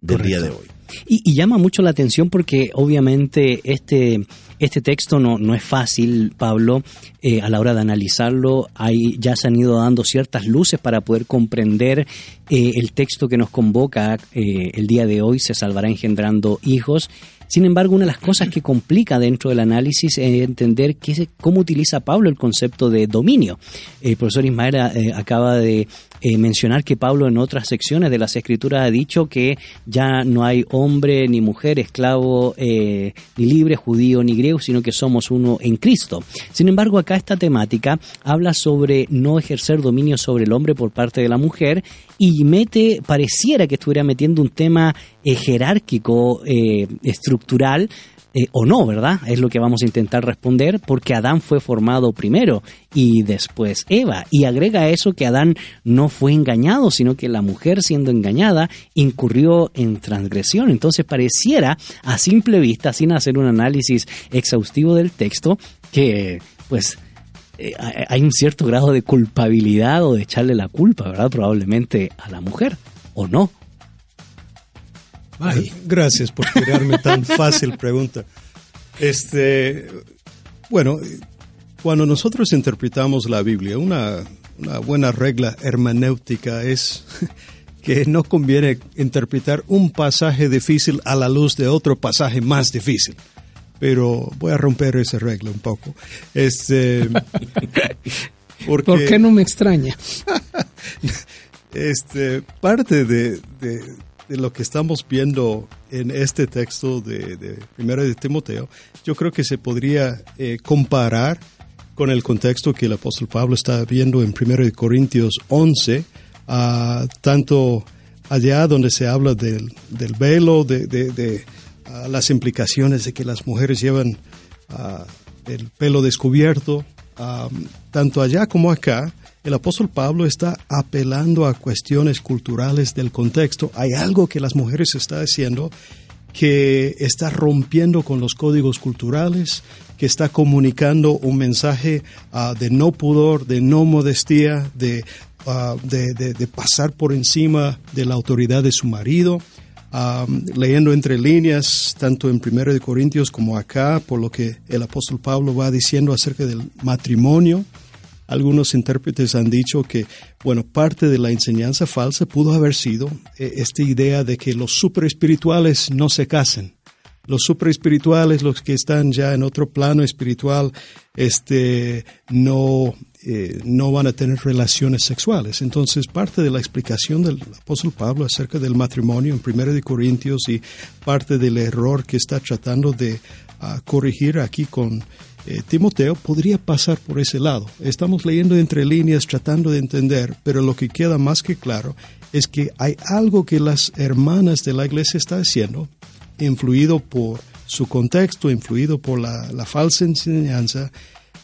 Speaker 3: del día de hoy.
Speaker 1: Y, llama mucho la atención porque obviamente este, este texto no, no es fácil, Pablo, eh, a la hora de analizarlo. Hay, ya se han ido dando ciertas luces para poder comprender eh, el texto que nos convoca eh, el día de hoy, se salvará engendrando hijos. Sin embargo, una de las cosas que complica dentro del análisis es entender qué, cómo utiliza Pablo el concepto de dominio. El profesor Ismael acaba de eh, mencionar que Pablo en otras secciones de las Escrituras ha dicho que ya no hay hombre ni mujer, esclavo eh, ni libre, judío ni griego, sino que somos uno en Cristo. Sin embargo, acá esta temática habla sobre no ejercer dominio sobre el hombre por parte de la mujer y mete, pareciera que estuviera metiendo un tema eh, jerárquico, estructural, eh, o no, ¿verdad? Es lo que vamos a intentar responder porque Adán fue formado primero y después Eva. Y agrega eso que Adán no fue engañado, sino que la mujer siendo engañada incurrió en transgresión. Entonces pareciera a simple vista, sin hacer un análisis exhaustivo del texto, que pues eh, hay un cierto grado de culpabilidad o de echarle la culpa, ¿verdad? Probablemente a la mujer, o no.
Speaker 2: Gracias por tirarme tan fácil pregunta. Este, bueno, cuando nosotros interpretamos la Biblia, una, una buena regla hermenéutica es que no conviene interpretar un pasaje difícil a la luz de otro pasaje más difícil. Pero voy a romper esa regla un poco. Este,
Speaker 4: porque, ¿Por qué no me extraña?
Speaker 2: este, parte de, de lo que estamos viendo en este texto de, de Primera de Timoteo, yo creo que se podría eh, comparar con el contexto que el apóstol Pablo está viendo en Primero de Corintios 11, tanto allá donde se habla del, del velo, de, de, las implicaciones de que las mujeres llevan ah, el pelo descubierto, tanto allá como acá, el apóstol Pablo está apelando a cuestiones culturales del contexto. Hay algo que las mujeres están haciendo que está rompiendo con los códigos culturales, que está comunicando un mensaje ah, de no pudor, de no modestia, de, de, pasar por encima de la autoridad de su marido. Leyendo entre líneas, tanto en 1 Corintios como acá, por lo que el apóstol Pablo va diciendo acerca del matrimonio, algunos intérpretes han dicho que, bueno, parte de la enseñanza falsa pudo haber sido eh, esta idea de que los superespirituales no se casen. Los superespirituales, los que están ya en otro plano espiritual, este, no, eh, no van a tener relaciones sexuales. Entonces, parte de la explicación del apóstol Pablo acerca del matrimonio en 1 de Corintios y parte del error que está tratando de ah, corregir aquí con eh, Timoteo podría pasar por ese lado. Estamos leyendo entre líneas tratando de entender, pero lo que queda más que claro es que hay algo que las hermanas de la iglesia están haciendo, influido por su contexto, influido por la, falsa enseñanza,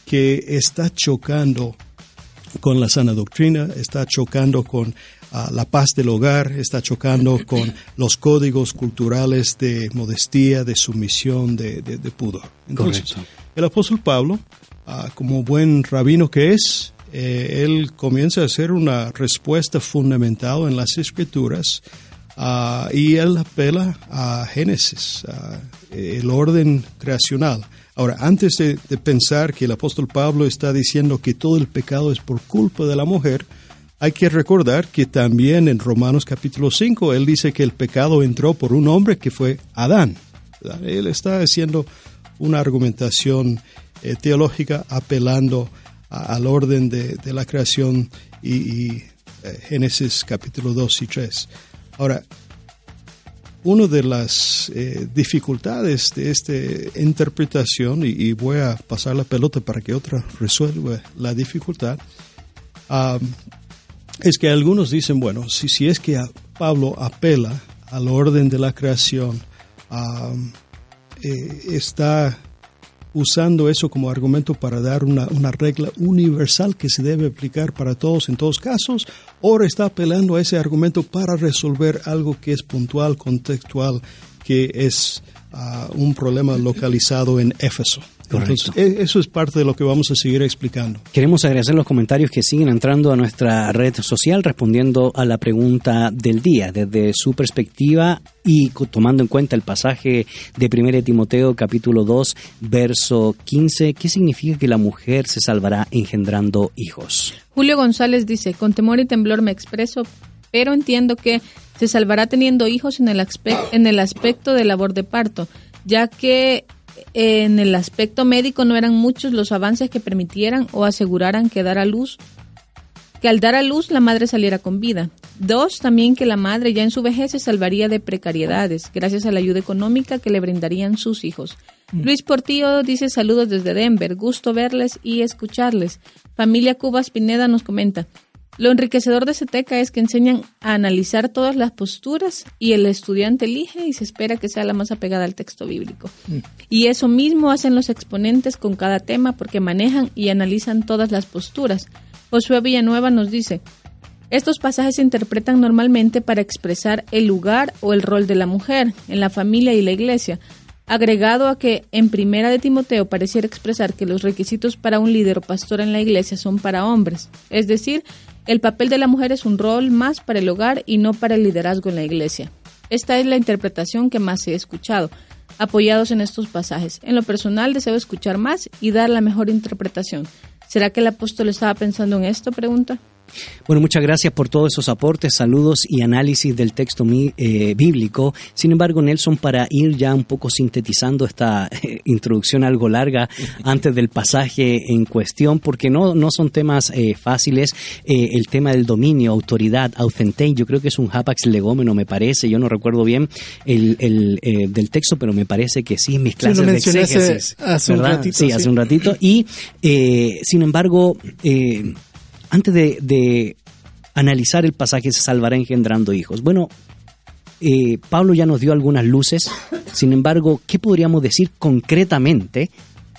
Speaker 2: que está chocando con la sana doctrina, está chocando con ah, la paz del hogar, está chocando con los códigos culturales de modestia, de sumisión, de, pudor. Correcto. El apóstol Pablo, ah, como buen rabino que es, eh, él comienza a hacer una respuesta fundamental en las escrituras ah, y él apela a Génesis, el orden creacional. Ahora, antes de, pensar que el apóstol Pablo está diciendo que todo el pecado es por culpa de la mujer, hay que recordar que también en Romanos capítulo 5 él dice que el pecado entró por un hombre que fue Adán. Él está haciendo una argumentación eh, teológica apelando al orden de, la creación y, eh, Génesis capítulo 2 y 3. Ahora, una de las eh, dificultades de esta interpretación, y, voy a pasar la pelota para que otra resuelva la dificultad, es que algunos dicen, bueno, si, si es que Pablo apela al orden de la creación, eh, está usando eso como argumento para dar una, una, regla universal que se debe aplicar para todos en todos casos, o está apelando a ese argumento para resolver algo que es puntual, contextual, que es ah, un problema localizado en Éfeso. Correcto. E, eso es parte de lo que vamos a seguir explicando.
Speaker 1: Queremos agradecer los comentarios que siguen entrando a nuestra red social respondiendo a la pregunta del día desde su perspectiva y tomando en cuenta el pasaje de 1 Timoteo capítulo 2 verso 15, ¿qué significa que la mujer se salvará engendrando hijos?
Speaker 7: Julio González dice, con temor y temblor me expreso, pero entiendo que se salvará teniendo hijos en el, en el aspecto de labor de parto, ya que en el aspecto médico no eran muchos los avances que permitieran o aseguraran que dar a luz que al dar a luz la madre saliera con vida. Dos, también que la madre ya en su vejez se salvaría de precariedades gracias a la ayuda económica que le brindarían sus hijos. Mm. Luis Portillo dice saludos desde Denver, gusto verles y escucharles. Familia Cubas Pineda nos comenta, lo enriquecedor de CETECA es que enseñan a analizar todas las posturas y el estudiante elige y se espera que sea la más apegada al texto bíblico. Mm. Y eso mismo hacen los exponentes con cada tema porque manejan y analizan todas las posturas. Josué Villanueva nos dice, estos pasajes se interpretan normalmente para expresar el lugar o el rol de la mujer en la familia y la iglesia, agregado a que en Primera de Timoteo pareciera expresar que los requisitos para un líder o pastor en la iglesia son para hombres, es decir, el papel de la mujer es un rol más para el hogar y no para el liderazgo en la iglesia. Esta es la interpretación que más he escuchado, apoyados en estos pasajes. En lo personal deseo escuchar más y dar la mejor interpretación. ¿Será que el apóstol estaba pensando en esto? Pregunta.
Speaker 1: Bueno, muchas gracias por todos esos aportes, saludos y análisis del texto eh, bíblico. Sin embargo, Nelson, para ir ya un poco sintetizando esta eh, introducción algo larga antes del pasaje en cuestión, porque no, no son temas eh, fáciles, el tema del dominio, autoridad, authentei, yo creo que es un hapax legómeno, me parece, yo no recuerdo bien el, del texto, pero me parece que sí, mis clases de exégesis.
Speaker 5: Hace un ratito.
Speaker 1: Sí, hace un ratito. Y, sin embargo, antes de, analizar el pasaje se salvará engendrando hijos. Bueno, eh, Pablo ya nos dio algunas luces, sin embargo, ¿qué podríamos decir concretamente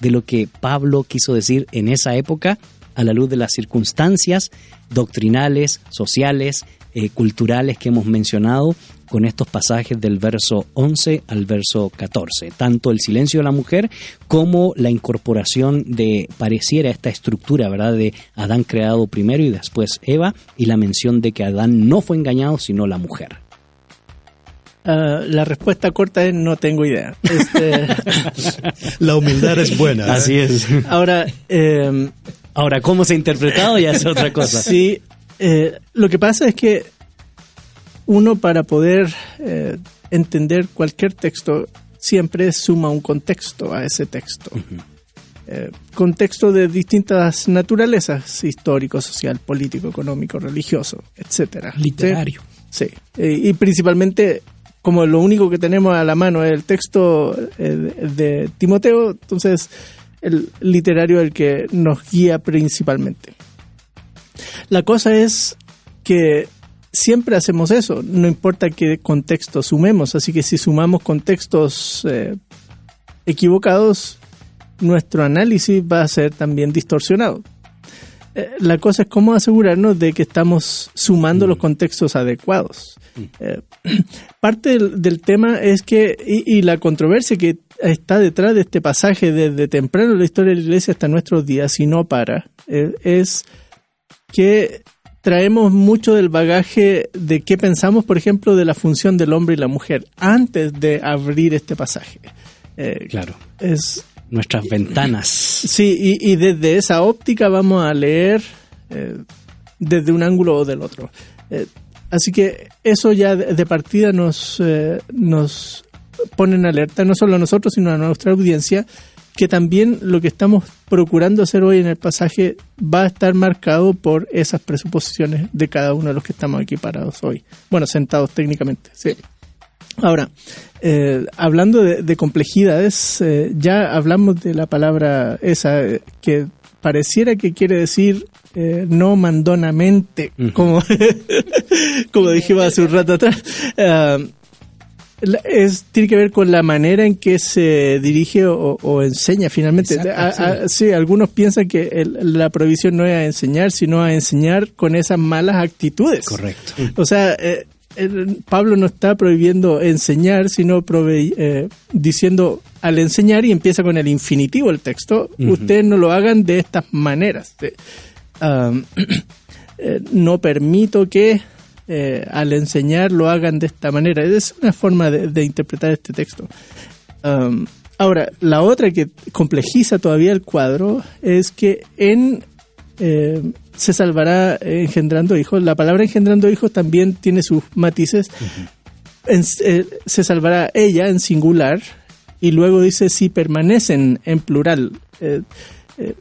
Speaker 1: de lo que Pablo quiso decir en esa época a la luz de las circunstancias doctrinales, sociales, eh, culturales que hemos mencionado con estos pasajes del verso 11 al verso 14. Tanto el silencio de la mujer como la incorporación de, pareciera esta estructura, ¿verdad?, de Adán creado primero y después Eva, y la mención de que Adán no fue engañado, sino la mujer.
Speaker 5: Ah, la respuesta corta es no tengo idea. Este,
Speaker 2: la humildad es buena. ¿eh?
Speaker 1: Así es.
Speaker 5: Ahora, eh,
Speaker 1: ahora cómo se ha interpretado ya es otra cosa.
Speaker 5: Sí, eh, lo que pasa es que uno para poder eh, entender cualquier texto siempre suma un contexto a ese texto. Eh, contexto de distintas naturalezas, histórico, social, político, económico, religioso, etcétera.
Speaker 4: Literario.
Speaker 5: Sí, y principalmente como lo único que tenemos a la mano es el texto de Timoteo, entonces el literario es el que nos guía principalmente. La cosa es que siempre hacemos eso, no importa qué contexto sumemos, así que si sumamos contextos eh, equivocados, nuestro análisis va a ser también distorsionado. Eh, la cosa es cómo asegurarnos de que estamos sumando los mm. contextos adecuados. Mm. Eh, parte del, tema es que, y, la controversia que está detrás de este pasaje desde temprano en la historia de la iglesia hasta nuestros días, y no para, es que traemos mucho del bagaje de qué pensamos, por ejemplo, de la función del hombre y la mujer antes de abrir este pasaje.
Speaker 1: Eh, claro.
Speaker 5: Es
Speaker 1: nuestras ventanas.
Speaker 5: Sí, y, desde esa óptica vamos a leer eh, desde un ángulo o del otro. Eh, así que eso ya de, partida nos, nos pone en alerta, no solo a nosotros, sino a nuestra audiencia, que también lo que estamos procurando hacer hoy en el pasaje va a estar marcado por esas presuposiciones de cada uno de los que estamos aquí parados hoy. Bueno, sentados técnicamente, sí. Ahora, eh, hablando de, complejidades, eh, ya hablamos de la palabra esa eh, que pareciera que quiere decir no mandonamente, como, como dijimos hace un rato atrás. Ah, es, tiene que ver con la manera en que se dirige o, enseña finalmente. sí. algunos piensan que la prohibición no es a enseñar, sino a enseñar con esas malas actitudes.
Speaker 1: Correcto.
Speaker 5: O sea, eh, Pablo no está prohibiendo enseñar, sino eh, diciendo al enseñar y empieza con el infinitivo el texto, ustedes no lo hagan de estas maneras. Eh, no permito que eh, al enseñar lo hagan de esta manera. Es una forma de, interpretar este texto. Um, ahora, la otra que complejiza todavía el cuadro es que en eh, se salvará engendrando hijos. La palabra engendrando hijos también tiene sus matices. Eh, se salvará ella en singular y luego dice si permanecen en plural.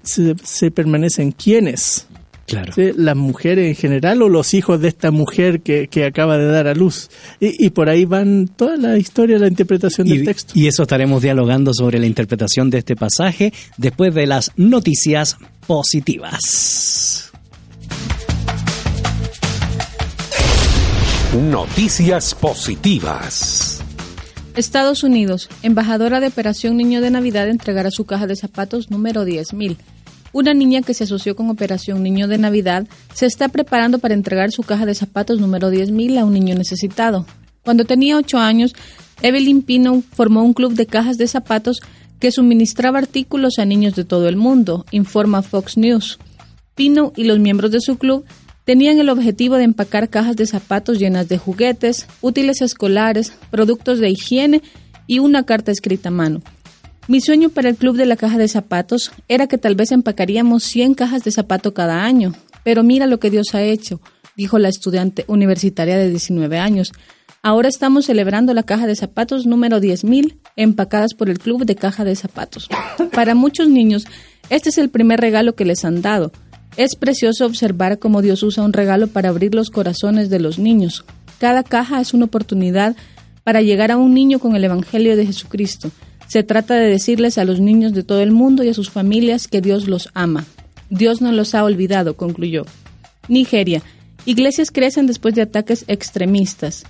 Speaker 5: se, se, permanecen quienes.
Speaker 1: Claro.
Speaker 5: Las mujeres en general o los hijos de esta mujer que, acaba de dar a luz. Y, por ahí van toda la historia, la interpretación del texto.
Speaker 1: Y eso estaremos dialogando sobre la interpretación de este pasaje después de las noticias positivas.
Speaker 8: Noticias positivas.
Speaker 7: Estados Unidos, embajadora de Operación Niño de Navidad entregará su caja de zapatos número 10.000 una niña que se asoció con Operación Niño de Navidad se está preparando para entregar su caja de zapatos número 10.000 a un niño necesitado. Cuando tenía 8 años, Evelyn Pino formó un club de cajas de zapatos que suministraba artículos a niños de todo el mundo, informa Fox News. Pino y los miembros de su club tenían el objetivo de empacar cajas de zapatos llenas de juguetes, útiles escolares, productos de higiene y una carta escrita a mano. Mi sueño para el club de la caja de zapatos era que tal vez empacaríamos 100 cajas de zapato cada año, pero mira lo que Dios ha hecho, dijo la estudiante universitaria de 19 años. Ahora estamos celebrando la caja de zapatos número 10.000 empacadas por el club de caja de zapatos. Para muchos niños, este es el primer regalo que les han dado. Es precioso observar cómo Dios usa un regalo para abrir los corazones de los niños. Cada caja es una oportunidad para llegar a un niño con el Evangelio de Jesucristo. Se trata de decirles a los niños de todo el mundo y a sus familias que Dios los ama. Dios no los ha olvidado, concluyó. Nigeria. Iglesias crecen después de ataques extremistas.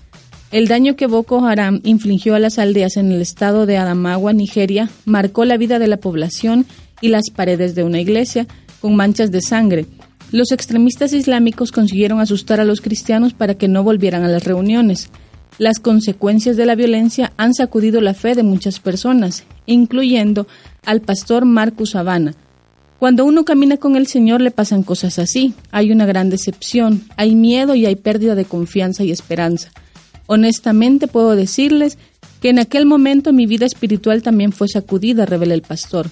Speaker 7: El daño que Boko Haram infligió a las aldeas en el estado de Adamawa, Nigeria, marcó la vida de la población y las paredes de una iglesia, con manchas de sangre. Los extremistas islámicos consiguieron asustar a los cristianos para que no volvieran a las reuniones. Las consecuencias de la violencia han sacudido la fe de muchas personas, incluyendo al pastor Marcus Habana. Cuando uno camina con el Señor le pasan cosas así. Hay una gran decepción, hay miedo y hay pérdida de confianza y esperanza. Honestamente puedo decirles que en aquel momento mi vida espiritual también fue sacudida, revela el pastor.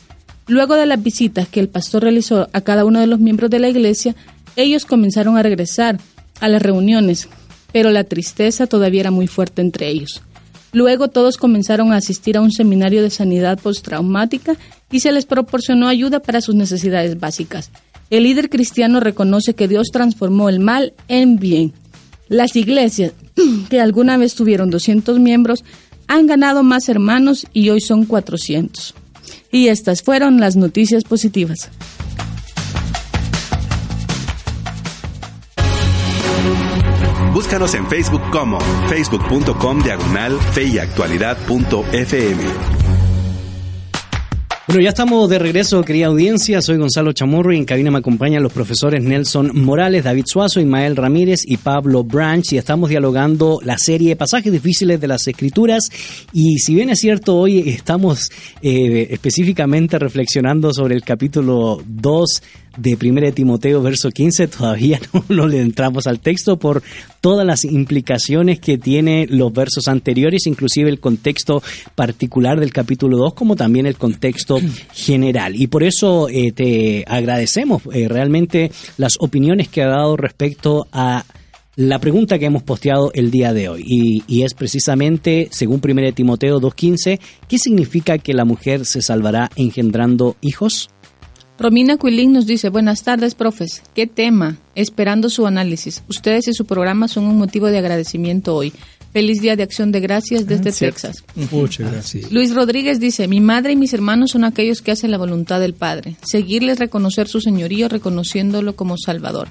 Speaker 7: Luego de las visitas que el pastor realizó a cada uno de los miembros de la iglesia, ellos comenzaron a regresar a las reuniones, pero la tristeza todavía era muy fuerte entre ellos. Luego todos comenzaron a asistir a un seminario de sanidad postraumática y se les proporcionó ayuda para sus necesidades básicas. El líder cristiano reconoce que Dios transformó el mal en bien. Las iglesias que alguna vez tuvieron 200 miembros han ganado más hermanos y hoy son 400. Y estas fueron las noticias positivas.
Speaker 6: Búscanos en Facebook como facebook.com diagonal
Speaker 1: Bueno, ya estamos de regreso, querida audiencia. Soy Gonzalo Chamorro y en cabina me acompañan los profesores Nelson Morales, David Suazo, Ismael Ramírez y Pablo Branch y estamos dialogando la serie Pasajes difíciles de las Escrituras. Y si bien es cierto, hoy estamos eh, específicamente reflexionando sobre el capítulo 2 de 1 Timoteo, verso 15, todavía no, le entramos al texto por todas las implicaciones que tiene los versos anteriores, inclusive el contexto particular del capítulo 2, como también el contexto general. Y por eso eh, te agradecemos eh, realmente las opiniones que ha dado respecto a la pregunta que hemos posteado el día de hoy y, y, es precisamente, según 1 Timoteo 2.15, ¿qué significa que la mujer se salvará engendrando hijos?
Speaker 7: Romina Quilín nos dice, buenas tardes, profes. ¿Qué tema? Esperando su análisis. Ustedes y su programa son un motivo de agradecimiento hoy. Feliz Día de Acción de Gracias desde Texas.
Speaker 2: Muchas gracias.
Speaker 7: Luis Rodríguez dice, mi madre y mis hermanos son aquellos que hacen la voluntad del Padre. Seguirles, reconocer su señorío, reconociéndolo como Salvador.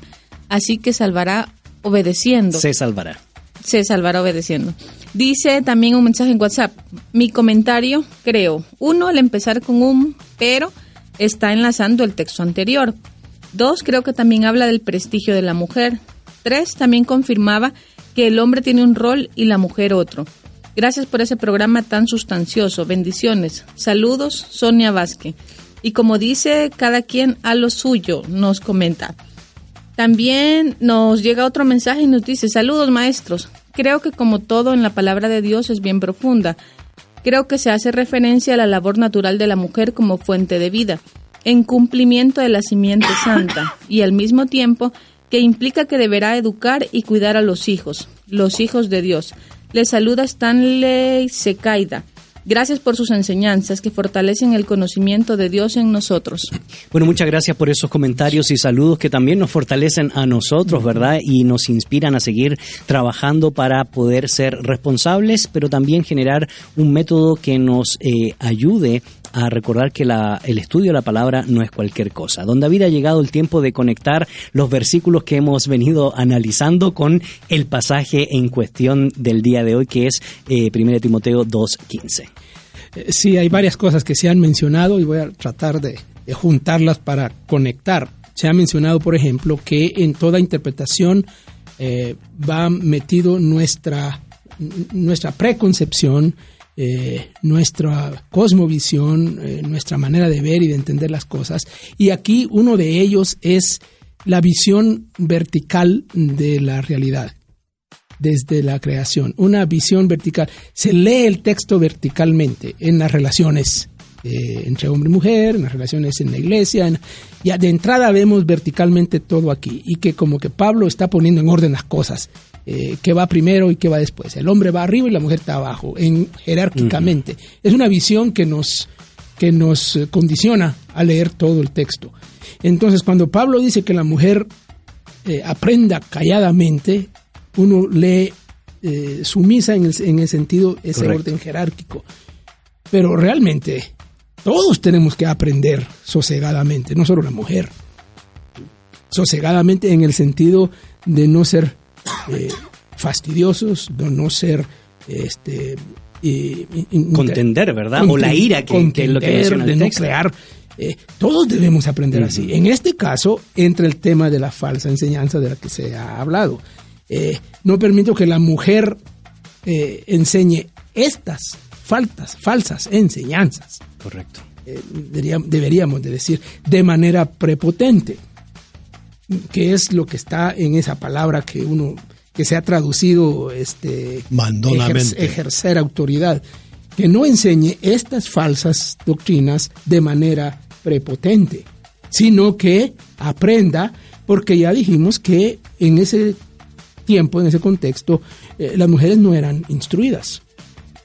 Speaker 7: Así que salvará obedeciendo.
Speaker 1: Se salvará.
Speaker 7: Se salvará obedeciendo. Dice también un mensaje en WhatsApp. Mi comentario, creo. Uno, al empezar con un pero está enlazando el texto anterior. Dos, creo que también habla del prestigio de la mujer. Tres, también confirmaba que el hombre tiene un rol y la mujer otro. Gracias por ese programa tan sustancioso. Bendiciones. Saludos, Sonia Vázquez. Y como dice cada quien a lo suyo, nos comenta. También nos llega otro mensaje y nos dice, saludos maestros. Creo que como todo en la palabra de Dios es bien profunda creo que se hace referencia a la labor natural de la mujer como fuente de vida, en cumplimiento de la simiente santa, y al mismo tiempo que implica que deberá educar y cuidar a los hijos, los hijos de Dios. Le saluda Stanley Secaida. Gracias por sus enseñanzas que fortalecen el conocimiento de Dios en nosotros.
Speaker 1: Bueno, muchas gracias por esos comentarios y saludos que también nos fortalecen a nosotros, ¿verdad? Y nos inspiran a seguir trabajando para poder ser responsables, pero también generar un método que nos eh, ayude a recordar que la, el estudio de la palabra no es cualquier cosa. Don David ha llegado el tiempo de conectar los versículos que hemos venido analizando con el pasaje en cuestión del día de hoy, que es eh, 1 Timoteo 2.15.
Speaker 4: Eh, sí, hay varias cosas que se han mencionado y voy a tratar de, juntarlas para conectar. Se ha mencionado, por ejemplo, que en toda interpretación eh, va metido nuestra, nuestra preconcepción, eh, nuestra cosmovisión, eh, nuestra manera de ver y de entender las cosas. Y aquí uno de ellos es la visión vertical de la realidad desde la creación, una visión vertical. Se lee el texto verticalmente en las relaciones eh, entre hombre y mujer, en las relaciones en la iglesia. En, ya de entrada vemos verticalmente todo aquí y que como que Pablo está poniendo en orden las cosas. Eh, qué va primero y qué va después. El hombre va arriba y la mujer está abajo, en, jerárquicamente. Es una visión que nos, que nos condiciona a leer todo el texto. Entonces, cuando Pablo dice que la mujer eh, aprenda calladamente, uno lee eh, sumisa en el, en el sentido, ese
Speaker 1: Correcto.
Speaker 4: orden jerárquico. Pero realmente, todos tenemos que aprender sosegadamente, no solo la mujer. Sosegadamente en el sentido de no ser eh, fastidiosos, de no ser este
Speaker 1: contender, ¿verdad? o la ira que, es lo que menciona
Speaker 4: de no crear. Eh, todos debemos aprender así. En este caso entra el tema de la falsa enseñanza de la que se ha hablado. Eh, no permito que la mujer eh, enseñe estas faltas, falsas enseñanzas.
Speaker 1: Correcto.
Speaker 4: deberíamos de decir de manera prepotente, que es lo que está en esa palabra que uno que se ha traducido este, ejercer autoridad, que no enseñe estas falsas doctrinas de manera prepotente, sino que aprenda, porque ya dijimos que en ese tiempo, en ese contexto, eh, las mujeres no eran instruidas,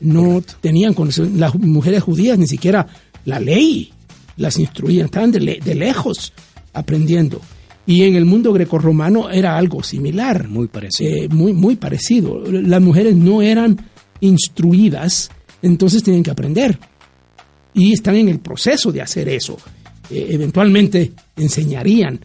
Speaker 4: no tenían conocimiento, las mujeres judías ni siquiera la ley las instruían, estaban de, de lejos aprendiendo. Y en el mundo grecorromano era algo similar.
Speaker 1: Muy parecido.
Speaker 4: Eh, muy, muy parecido. Las mujeres no eran instruidas, entonces tienen que aprender. Y están en el proceso de hacer eso. Eh, eventualmente enseñarían.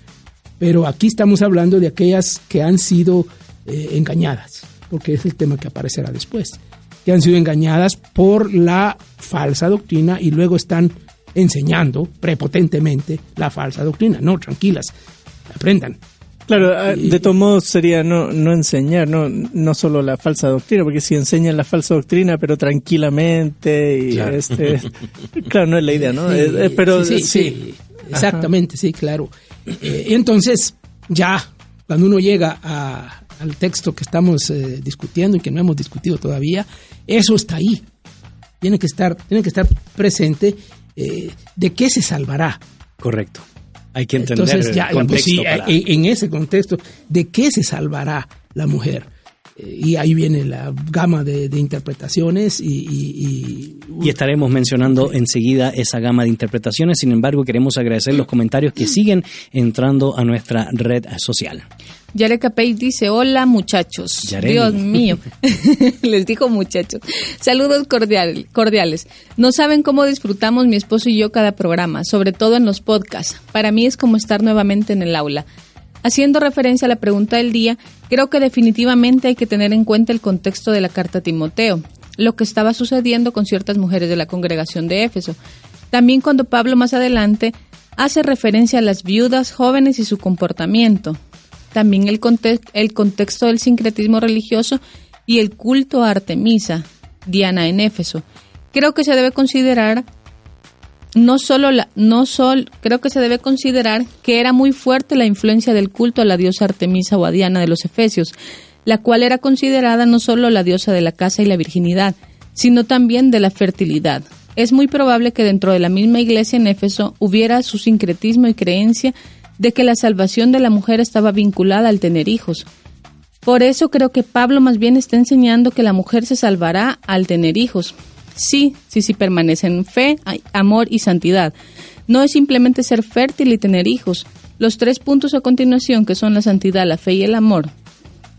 Speaker 4: Pero aquí estamos hablando de aquellas que han sido eh, engañadas, porque es el tema que aparecerá después. Que han sido engañadas por la falsa doctrina y luego están enseñando prepotentemente la falsa doctrina. No, tranquilas, aprendan.
Speaker 5: Claro, ah, de todos modos sería no, no enseñar, no, no solo la falsa doctrina, porque si enseñan la falsa doctrina, pero tranquilamente, y claro, este, claro no es la idea, ¿no? Eh, eh, pero
Speaker 4: sí, sí, exactamente, sí, claro. Eh, entonces, ya, cuando uno llega al texto que estamos discutiendo y que no hemos discutido todavía, eso está ahí. Tiene que estar, tiene que estar presente de qué se salvará.
Speaker 1: Correcto. Hay que entender Entonces, ya, pues
Speaker 4: en, ese contexto, ¿de qué se salvará la mujer? Eh, y ahí viene la gama de, interpretaciones y,
Speaker 1: y, estaremos mencionando enseguida esa gama de interpretaciones. Sin embargo, queremos agradecer los comentarios que siguen entrando a nuestra red social.
Speaker 7: Yare Capey dice, hola muchachos. Dios mío. Les dijo muchachos. Saludos cordiales. No saben cómo disfrutamos mi esposo y yo cada programa, sobre todo en los podcasts. Para mí es como estar nuevamente en el aula. Haciendo referencia a la pregunta del día, creo que definitivamente hay que tener en cuenta el contexto de la carta a Timoteo, lo que estaba sucediendo con ciertas mujeres de la congregación de Éfeso. También cuando Pablo más adelante hace referencia a las viudas jóvenes y su comportamiento también el, el contexto del sincretismo religioso y el culto a Artemisa, Diana en Éfeso. Creo que se debe considerar no solo la, no sol, creo que se debe considerar que era muy fuerte la influencia del culto a la diosa Artemisa o a Diana de los Efesios, la cual era considerada no solo la diosa de la casa y la virginidad, sino también de la fertilidad. Es muy probable que dentro de la misma iglesia en Éfeso hubiera su sincretismo y creencia de que la salvación de la mujer estaba vinculada al tener hijos. Por eso creo que Pablo más bien está enseñando que la mujer se salvará al tener hijos. Sí, sí, sí permanece en fe, amor y santidad. No es simplemente ser fértil y tener hijos. Los tres puntos a continuación, que son la santidad, la fe y el amor.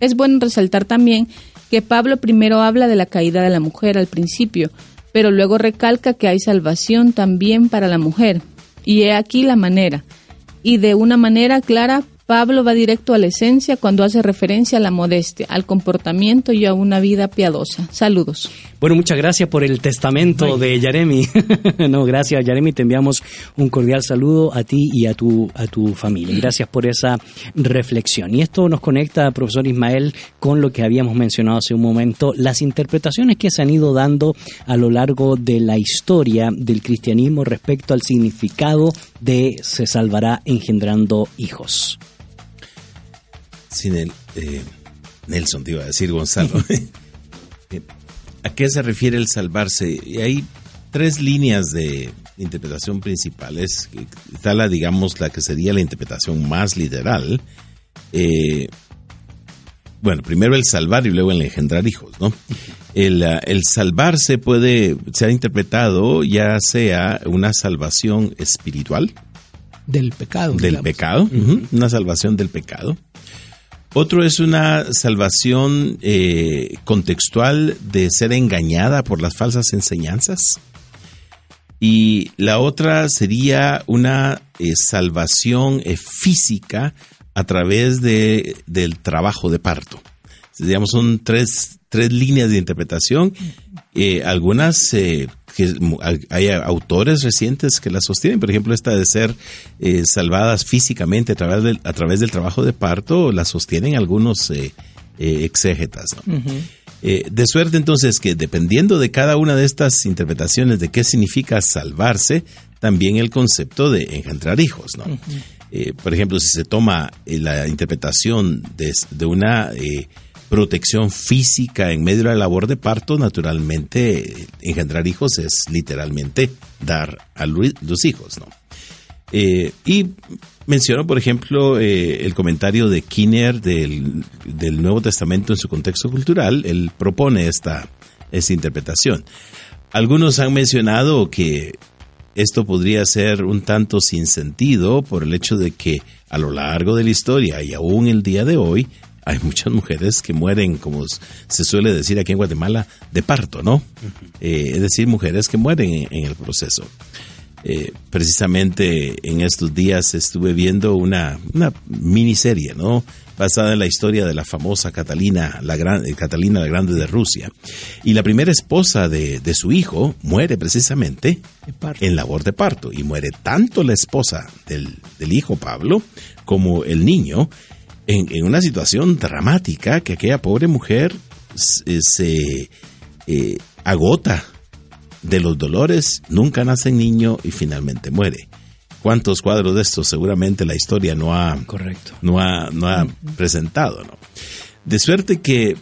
Speaker 7: Es bueno resaltar también que Pablo primero habla de la caída de la mujer al principio, pero luego recalca que hay salvación también para la mujer. Y he aquí la manera y de una manera clara Pablo va directo a la esencia cuando hace referencia a la modestia, al comportamiento y a una vida piadosa. Saludos.
Speaker 1: Bueno, muchas gracias por el testamento de Yaremi. no, gracias, Yaremi. Te enviamos un cordial saludo a ti y a tu, a tu familia. Gracias por esa reflexión. Y esto nos conecta, profesor Ismael, con lo que habíamos mencionado hace un momento, las interpretaciones que se han ido dando a lo largo de la historia del cristianismo respecto al significado de se salvará engendrando hijos
Speaker 3: sin el, eh, Nelson, te iba a decir Gonzalo. Eh, ¿A qué se refiere el salvarse? hay tres líneas de interpretación principales. Está la, digamos, la que sería la interpretación más literal. Eh, bueno, primero el salvar y luego el engendrar hijos, ¿no? El, el, salvarse puede ser interpretado ya sea una salvación espiritual.
Speaker 4: Del pecado.
Speaker 3: Del pecado, una salvación del pecado. Otro es una salvación eh, contextual de ser engañada por las falsas enseñanzas. Y la otra sería una eh, salvación eh, física a través de, del trabajo de parto. Digamos, son tres, tres líneas de interpretación. Eh, algunas eh, que hay autores recientes que las sostienen, por ejemplo, esta de ser eh, salvadas físicamente a través, del, a través del trabajo de parto, la sostienen algunos exégetas. de suerte entonces que dependiendo de cada una de estas interpretaciones de qué significa salvarse, también el concepto de engendrar hijos. ¿no? por ejemplo, si se toma la interpretación de, de una protección física en medio de la labor de parto, naturalmente engendrar hijos es literalmente dar a los hijos, ¿no? Eh, y menciono, por ejemplo, eh, el comentario de Kinner del, Nuevo Testamento en su contexto cultural. Él propone esta, esta interpretación. Algunos han mencionado que esto podría ser un tanto sin sentido por el hecho de que a lo largo de la historia y aún el día de hoy hay muchas mujeres que mueren, como se suele decir aquí en Guatemala, de parto, ¿no? Eh, es decir, mujeres que mueren en, el proceso. Eh, precisamente en estos días estuve viendo una, una miniserie, ¿no? basada en la historia de la famosa Catalina la, Gran, eh, Catalina la Grande de Rusia. Y la primera esposa de, de su hijo muere precisamente en labor de parto. Y muere tanto la esposa del, del hijo Pablo como el niño en, una situación dramática que aquella pobre mujer se, eh, agota de los dolores, nunca nace niño y finalmente muere. ¿Cuántos cuadros de estos seguramente la historia no ha,
Speaker 1: Correcto.
Speaker 3: No ha, no ha presentado? ¿no? De suerte que,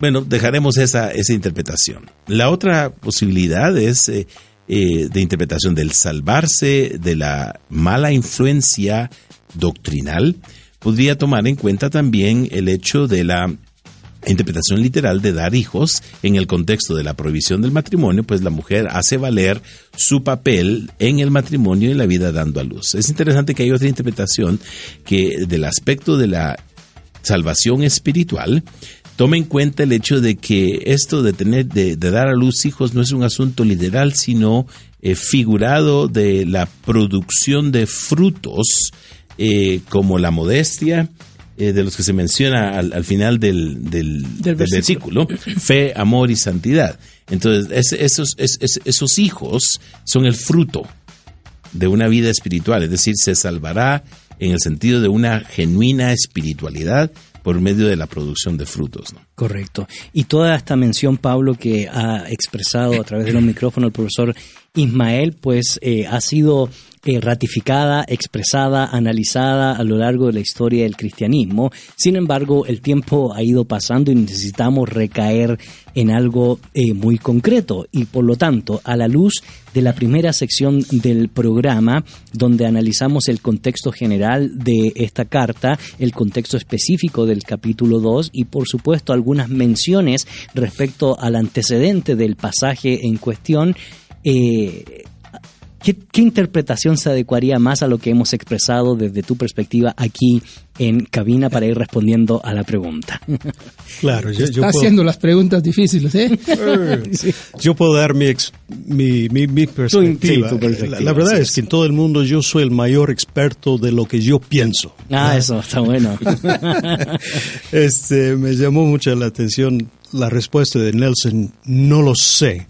Speaker 3: bueno, dejaremos esa, esa interpretación. La otra posibilidad es eh, eh, de interpretación del salvarse de la mala influencia doctrinal podría tomar en cuenta también el hecho de la interpretación literal de dar hijos en el contexto de la prohibición del matrimonio, pues la mujer hace valer su papel en el matrimonio y en la vida dando a luz. Es interesante que hay otra interpretación que del aspecto de la salvación espiritual toma en cuenta el hecho de que esto de tener de, dar a luz hijos no es un asunto literal, sino eh, figurado de la producción de frutos eh, como la modestia, eh, de los que se menciona al, final del, del, versículo. fe, amor y santidad. Entonces, esos, esos hijos son el fruto de una vida espiritual, es decir, se salvará en el sentido de una genuina espiritualidad por medio de la producción de frutos.
Speaker 1: Correcto. Y toda esta mención, Pablo, que ha expresado a través de los micrófonos el profesor Ismael, pues eh, ha sido eh, ratificada, expresada, analizada a lo largo de la historia del cristianismo. Sin embargo, el tiempo ha ido pasando y necesitamos recaer en algo eh, muy concreto. Y por lo tanto, a la luz de la primera sección del programa, donde analizamos el contexto general de esta carta, el contexto específico del capítulo 2 y por supuesto algunas menciones respecto al antecedente del pasaje en cuestión, eh, ¿Qué, interpretación se adecuaría más a lo que hemos expresado desde tu perspectiva aquí en cabina para ir respondiendo a la pregunta?
Speaker 4: Claro, yo, Está haciendo las preguntas difíciles, ¿eh?
Speaker 2: Yo puedo dar mi, mi, perspectiva. la, verdad es que en todo el mundo yo soy el mayor experto de lo que yo pienso.
Speaker 1: Ah, eso está bueno.
Speaker 2: este, me llamó mucho la atención la respuesta de Nelson, no lo sé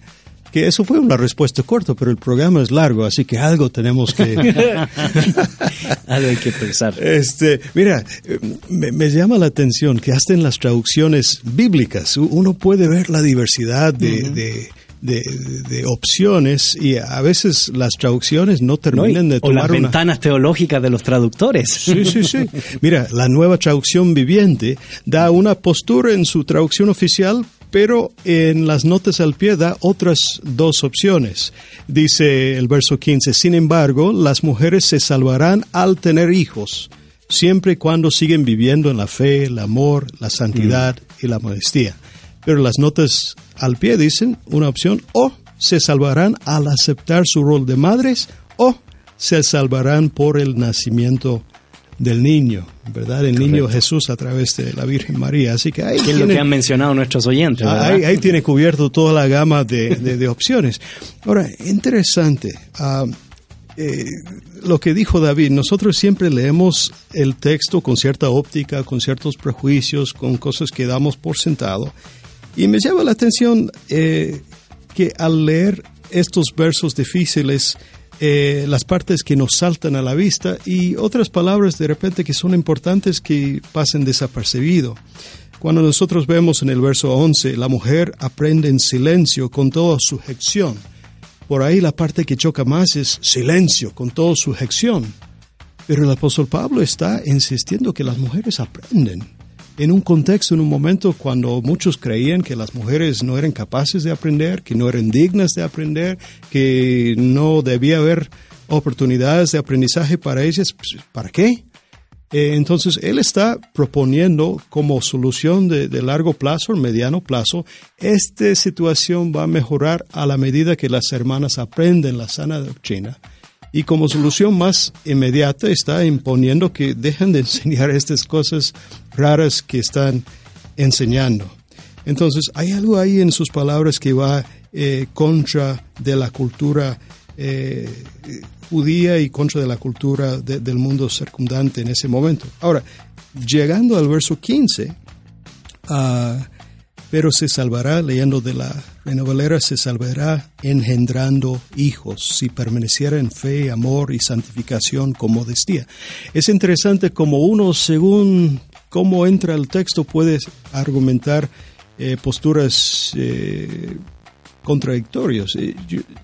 Speaker 2: que eso fue una respuesta corta, pero el programa es largo, así que algo tenemos que...
Speaker 1: algo hay que pensar.
Speaker 2: Este, mira, me, llama la atención que hasta en las traducciones bíblicas uno puede ver la diversidad de, de opciones y a veces las traducciones no terminan de tomar
Speaker 1: o las ventanas teológicas de los traductores.
Speaker 2: Sí, sí, sí. Mira, la nueva traducción viviente da una postura en su traducción oficial pero en las notas al pie da otras dos opciones. Dice el verso 15, sin embargo, las mujeres se salvarán al tener hijos, siempre y cuando siguen viviendo en la fe, el amor, la santidad mm. y la modestia. Pero las notas al pie dicen una opción, o se salvarán al aceptar su rol de madres, o se salvarán por el nacimiento del niño, ¿verdad? El niño Jesús a través de la Virgen María. Así que ahí
Speaker 1: es lo que han mencionado nuestros oyentes.
Speaker 2: Ahí, tiene cubierto toda la gama de, opciones. Ahora, interesante. Ah, eh, lo que dijo David, nosotros siempre leemos el texto con cierta óptica, con ciertos prejuicios, con cosas que damos por sentado. Y me llama la atención eh, que al leer estos versos difíciles, eh, las partes que nos saltan a la vista y otras palabras de repente que son importantes que pasen desapercibido. Cuando nosotros vemos en el verso 11, la mujer aprende en silencio con toda sujeción. Por ahí la parte que choca más es silencio con toda sujeción. Pero el apóstol Pablo está insistiendo que las mujeres aprenden en un contexto, en un momento cuando muchos creían que las mujeres no eran capaces de aprender, que no eran dignas de aprender, que no debía haber oportunidades de aprendizaje para ellas, pues, ¿para qué? Eh, entonces, él está proponiendo como solución de, largo plazo, mediano plazo, esta situación va a mejorar a la medida que las hermanas aprenden la sana doctrina y como solución más inmediata está imponiendo que dejen de enseñar estas cosas raras que están enseñando. Entonces, hay algo ahí en sus palabras que va eh, contra de la cultura eh, judía y contra de la cultura del mundo circundante en ese momento. Ahora, llegando al verso 15, pero se salvará, leyendo de la Reina se salvará engendrando hijos si permaneciera en fe, amor y santificación con modestia. Es interesante como uno, según cómo entra el texto, puede argumentar eh, posturas eh, contradictorios. Eh,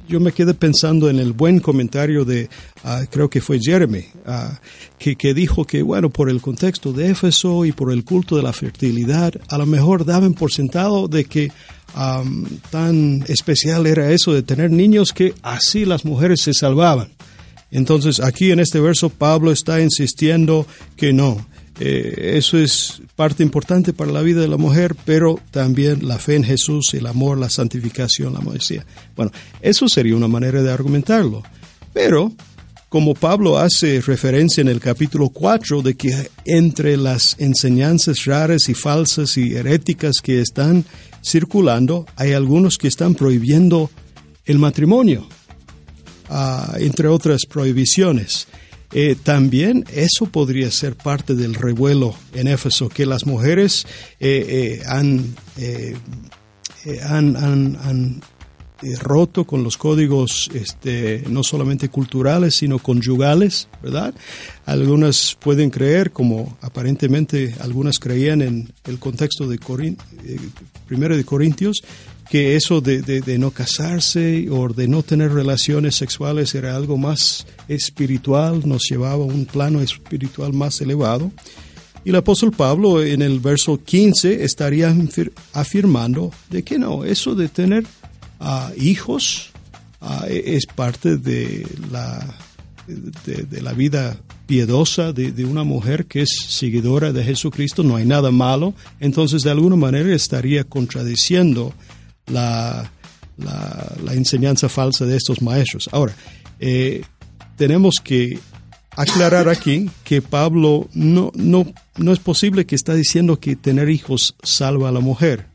Speaker 2: yo, me quedé pensando en el buen comentario de, ah, creo que fue Jeremy, ah, que, que, dijo que, bueno, por el contexto de Éfeso y por el culto de la fertilidad, a lo mejor daban por sentado de que tan especial era eso de tener niños que así las mujeres se salvaban. Entonces aquí en este verso Pablo está insistiendo que no, eh, eso es parte importante para la vida de la mujer, pero también la fe en Jesús, el amor, la santificación, la modestia. Bueno, eso sería una manera de argumentarlo. Pero, como Pablo hace referencia en el capítulo 4 de que entre las enseñanzas raras y falsas y heréticas que están circulando, hay algunos que están prohibiendo el matrimonio, ah, entre otras prohibiciones. Eh, también eso podría ser parte del revuelo en Éfeso, que las mujeres eh, eh, han, han, han, roto con los códigos este, no solamente culturales, sino conyugales, ¿verdad? Algunas pueden creer, como aparentemente algunas creían en el contexto de primero de Corintios, que eso de, no casarse o de no tener relaciones sexuales era algo más espiritual, nos llevaba a un plano espiritual más elevado. Y el apóstol Pablo en el verso 15 estaría afirmando de que no, eso de tener uh, hijos uh, es parte de la, de, la vida piedosa de, de, una mujer que es seguidora de Jesucristo, no hay nada malo, entonces de alguna manera estaría contradiciendo la, la, enseñanza falsa de estos maestros. Ahora, eh, tenemos que aclarar aquí que Pablo no, no, no es posible que está diciendo que tener hijos salva a la mujer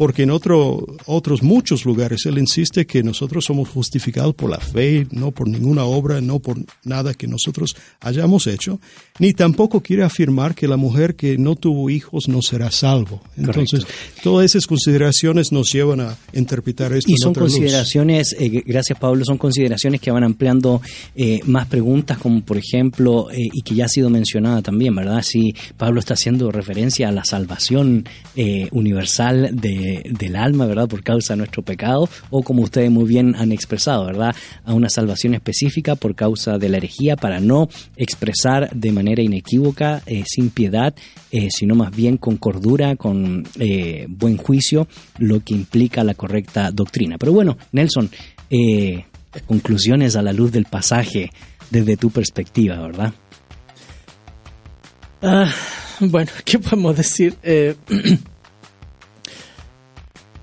Speaker 2: porque en otro, otros muchos lugares él insiste que nosotros somos justificados por la fe, no por ninguna obra, no por nada que nosotros hayamos hecho, ni tampoco quiere afirmar que la mujer que no tuvo hijos no será salvo. Entonces, todas esas consideraciones nos llevan a interpretar esto.
Speaker 1: Y son consideraciones, eh, gracias Pablo, son consideraciones que van ampliando eh, más preguntas, como por ejemplo, eh, y que ya ha sido mencionada también, ¿verdad? Si Pablo está haciendo referencia a la salvación universal de del alma, ¿verdad? Por causa de nuestro pecado, o como ustedes muy bien han expresado, ¿verdad? A una salvación específica por causa de la herejía, para no expresar de manera inequívoca, eh, sin piedad, eh, sino más bien con cordura, con eh, buen juicio, lo que implica la correcta doctrina. Pero bueno, Nelson, conclusiones a la luz del pasaje desde tu perspectiva, ¿verdad?
Speaker 5: Ah, bueno, ¿qué podemos decir?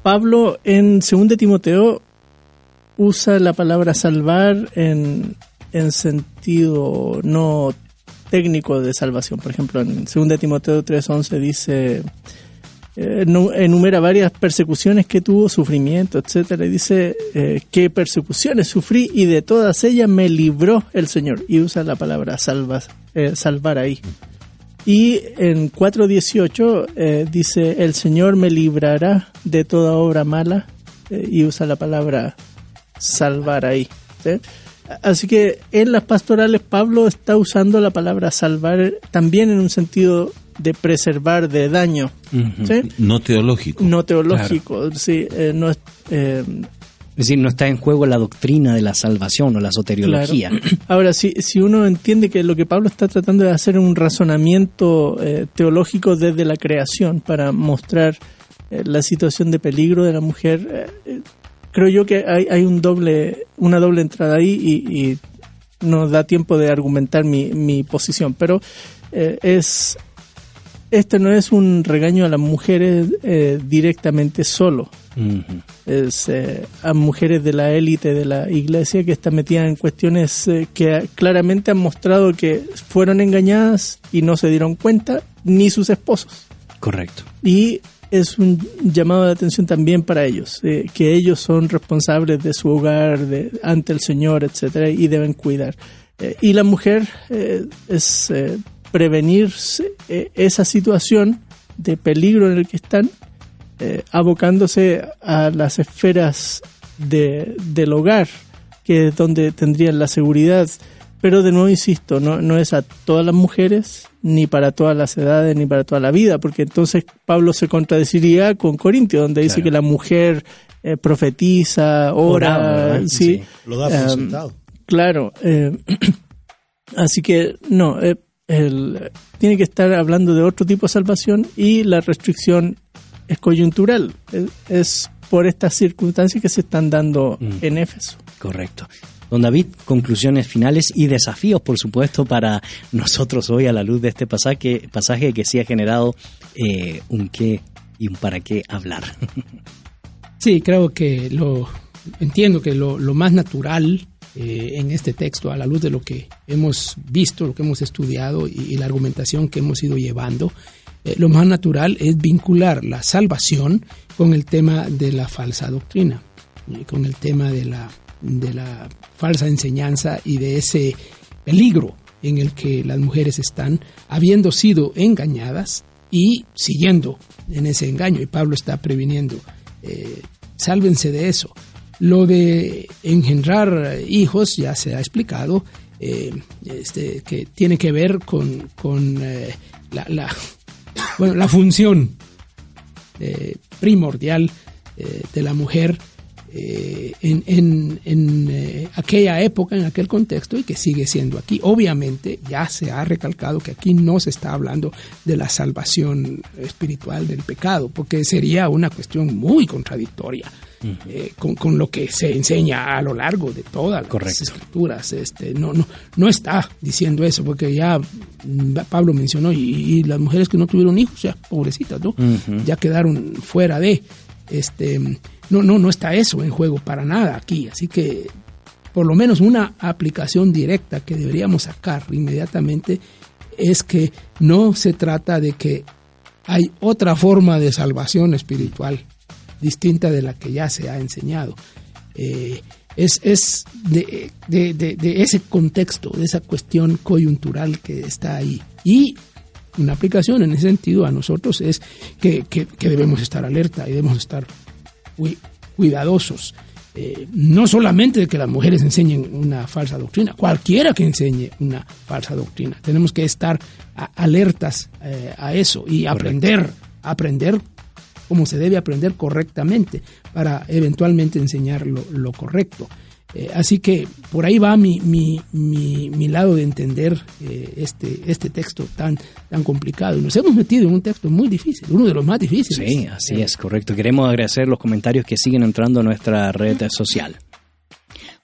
Speaker 5: Pablo en 2 Timoteo usa la palabra salvar en, sentido no técnico de salvación. Por ejemplo, en 2 Timoteo 3.11 dice, eh, enumera varias persecuciones que tuvo, sufrimiento, etcétera, y dice eh, qué persecuciones sufrí y de todas ellas me libró el Señor. Y usa la palabra salva, eh, salvar ahí. Y en 4.18 eh, dice, el Señor me librará de toda obra mala, y usa la palabra salvar ahí. Así que en las pastorales Pablo está usando la palabra salvar también en un sentido de preservar de daño.
Speaker 3: No teológico.
Speaker 5: No teológico, sí. Eh, no es,
Speaker 1: eh, es decir, no está en juego la doctrina de la salvación o la soteriología.
Speaker 5: Ahora, si, si uno entiende que lo que Pablo está tratando de hacer es un razonamiento eh, teológico desde la creación para mostrar la situación de peligro de la mujer, creo yo que hay, un doble, una doble entrada ahí y, y no da tiempo de argumentar mi, mi posición, pero es este no es un regaño a las mujeres eh, directamente solo. Es eh, a mujeres de la élite de la iglesia que están metidas en cuestiones eh, que claramente han mostrado que fueron engañadas y no se dieron cuenta, ni sus esposos.
Speaker 1: Correcto.
Speaker 5: Y es un llamado de atención también para ellos, que ellos son responsables de su hogar de, ante el Señor, etcétera, y deben cuidar. y la mujer es prevenir eh, esa situación de peligro en el que están, eh, abocándose a las esferas de, del hogar, que es donde tendrían la seguridad. Pero de nuevo insisto, no, no es a todas las mujeres, ni para todas las edades, ni para toda la vida, porque entonces Pablo se contradeciría con Corintio, donde dice que la mujer eh, profetiza, ora, sí,
Speaker 2: Lo da por sentado.
Speaker 5: Claro. así que no, el, tiene que estar hablando de otro tipo de salvación y la restricción es coyuntural. Es, por estas circunstancias que se están dando mm. en Éfeso.
Speaker 1: Correcto. Don David, conclusiones finales y desafíos, por supuesto, para nosotros hoy a la luz de este pasaje, pasaje que sí ha generado eh, un qué y un para qué hablar.
Speaker 4: Sí, creo que lo entiendo que lo, lo más natural eh, en este texto a la luz de lo que hemos visto, lo que hemos estudiado y, la argumentación que hemos ido llevando. Eh, lo más natural es vincular la salvación con el tema de la falsa doctrina, con el tema de la, falsa enseñanza y de ese peligro en el que las mujeres están habiendo sido engañadas y siguiendo en ese engaño. Y Pablo está previniendo, eh, sálvense de eso. Lo de engendrar hijos ya se ha explicado, eh, este, que tiene que ver con, eh, la, bueno, la función eh, primordial de la mujer en, en, aquella época, en aquel contexto y que sigue siendo aquí. Obviamente ya se ha recalcado que aquí no se está hablando de la salvación espiritual del pecado, porque sería una cuestión muy contradictoria eh, con, lo que se enseña a lo largo de todas las escrituras. Este, no, no, no está diciendo eso, porque ya Pablo mencionó, y, las mujeres que no tuvieron hijos, ya pobrecitas, ¿no? Ya quedaron fuera de. Este, no, no, no está eso en juego para nada aquí. Así que por lo menos una aplicación directa que deberíamos sacar inmediatamente es que no se trata de que hay otra forma de salvación espiritual distinta de la que ya se ha enseñado. Eh, es, es de, ese contexto, de esa cuestión coyuntural que está ahí. Y una aplicación en ese sentido a nosotros es que, debemos estar alerta y debemos estar cuidadosos. Eh, no solamente de que las mujeres enseñen una falsa doctrina, cualquiera que enseñe una falsa doctrina. Tenemos que estar alertas eh, a eso y aprender, aprender como se debe aprender correctamente para eventualmente enseñar lo, correcto. Eh, así que por ahí va mi, mi, mi, lado de entender eh, este, este texto tan, tan complicado. Nos hemos metido en un texto muy difícil, uno de los más difíciles.
Speaker 1: Sí, así es, correcto. Queremos agradecer los comentarios que siguen entrando a nuestra red social.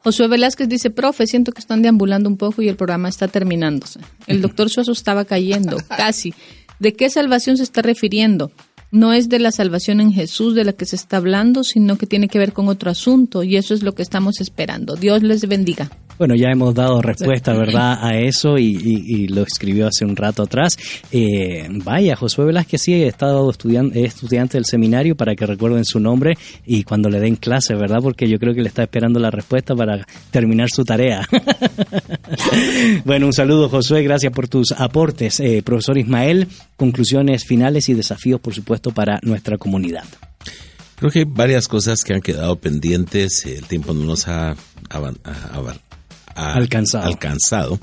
Speaker 7: Josué Velázquez dice, profe, siento que están deambulando un poco y el programa está terminándose. El doctor Suazo estaba cayendo, casi. ¿De qué salvación se está refiriendo? No es de la salvación en Jesús de la que se está hablando, sino que tiene que ver con otro asunto y eso es lo que estamos esperando. Dios les bendiga.
Speaker 1: Bueno, ya hemos dado respuesta, ¿verdad?, a eso y, lo escribió hace un rato atrás. Eh, vaya, Josué Velázquez sí ha estado estudiante, estudiante del seminario para que recuerden su nombre y cuando le den clase, ¿verdad? Porque yo creo que le está esperando la respuesta para terminar su tarea. bueno, un saludo, Josué, gracias por tus aportes. Eh, profesor Ismael, conclusiones finales y desafíos, por supuesto, para nuestra comunidad.
Speaker 3: Creo que hay varias cosas que han quedado pendientes. El tiempo no nos ha
Speaker 1: alcanzado.
Speaker 3: alcanzado.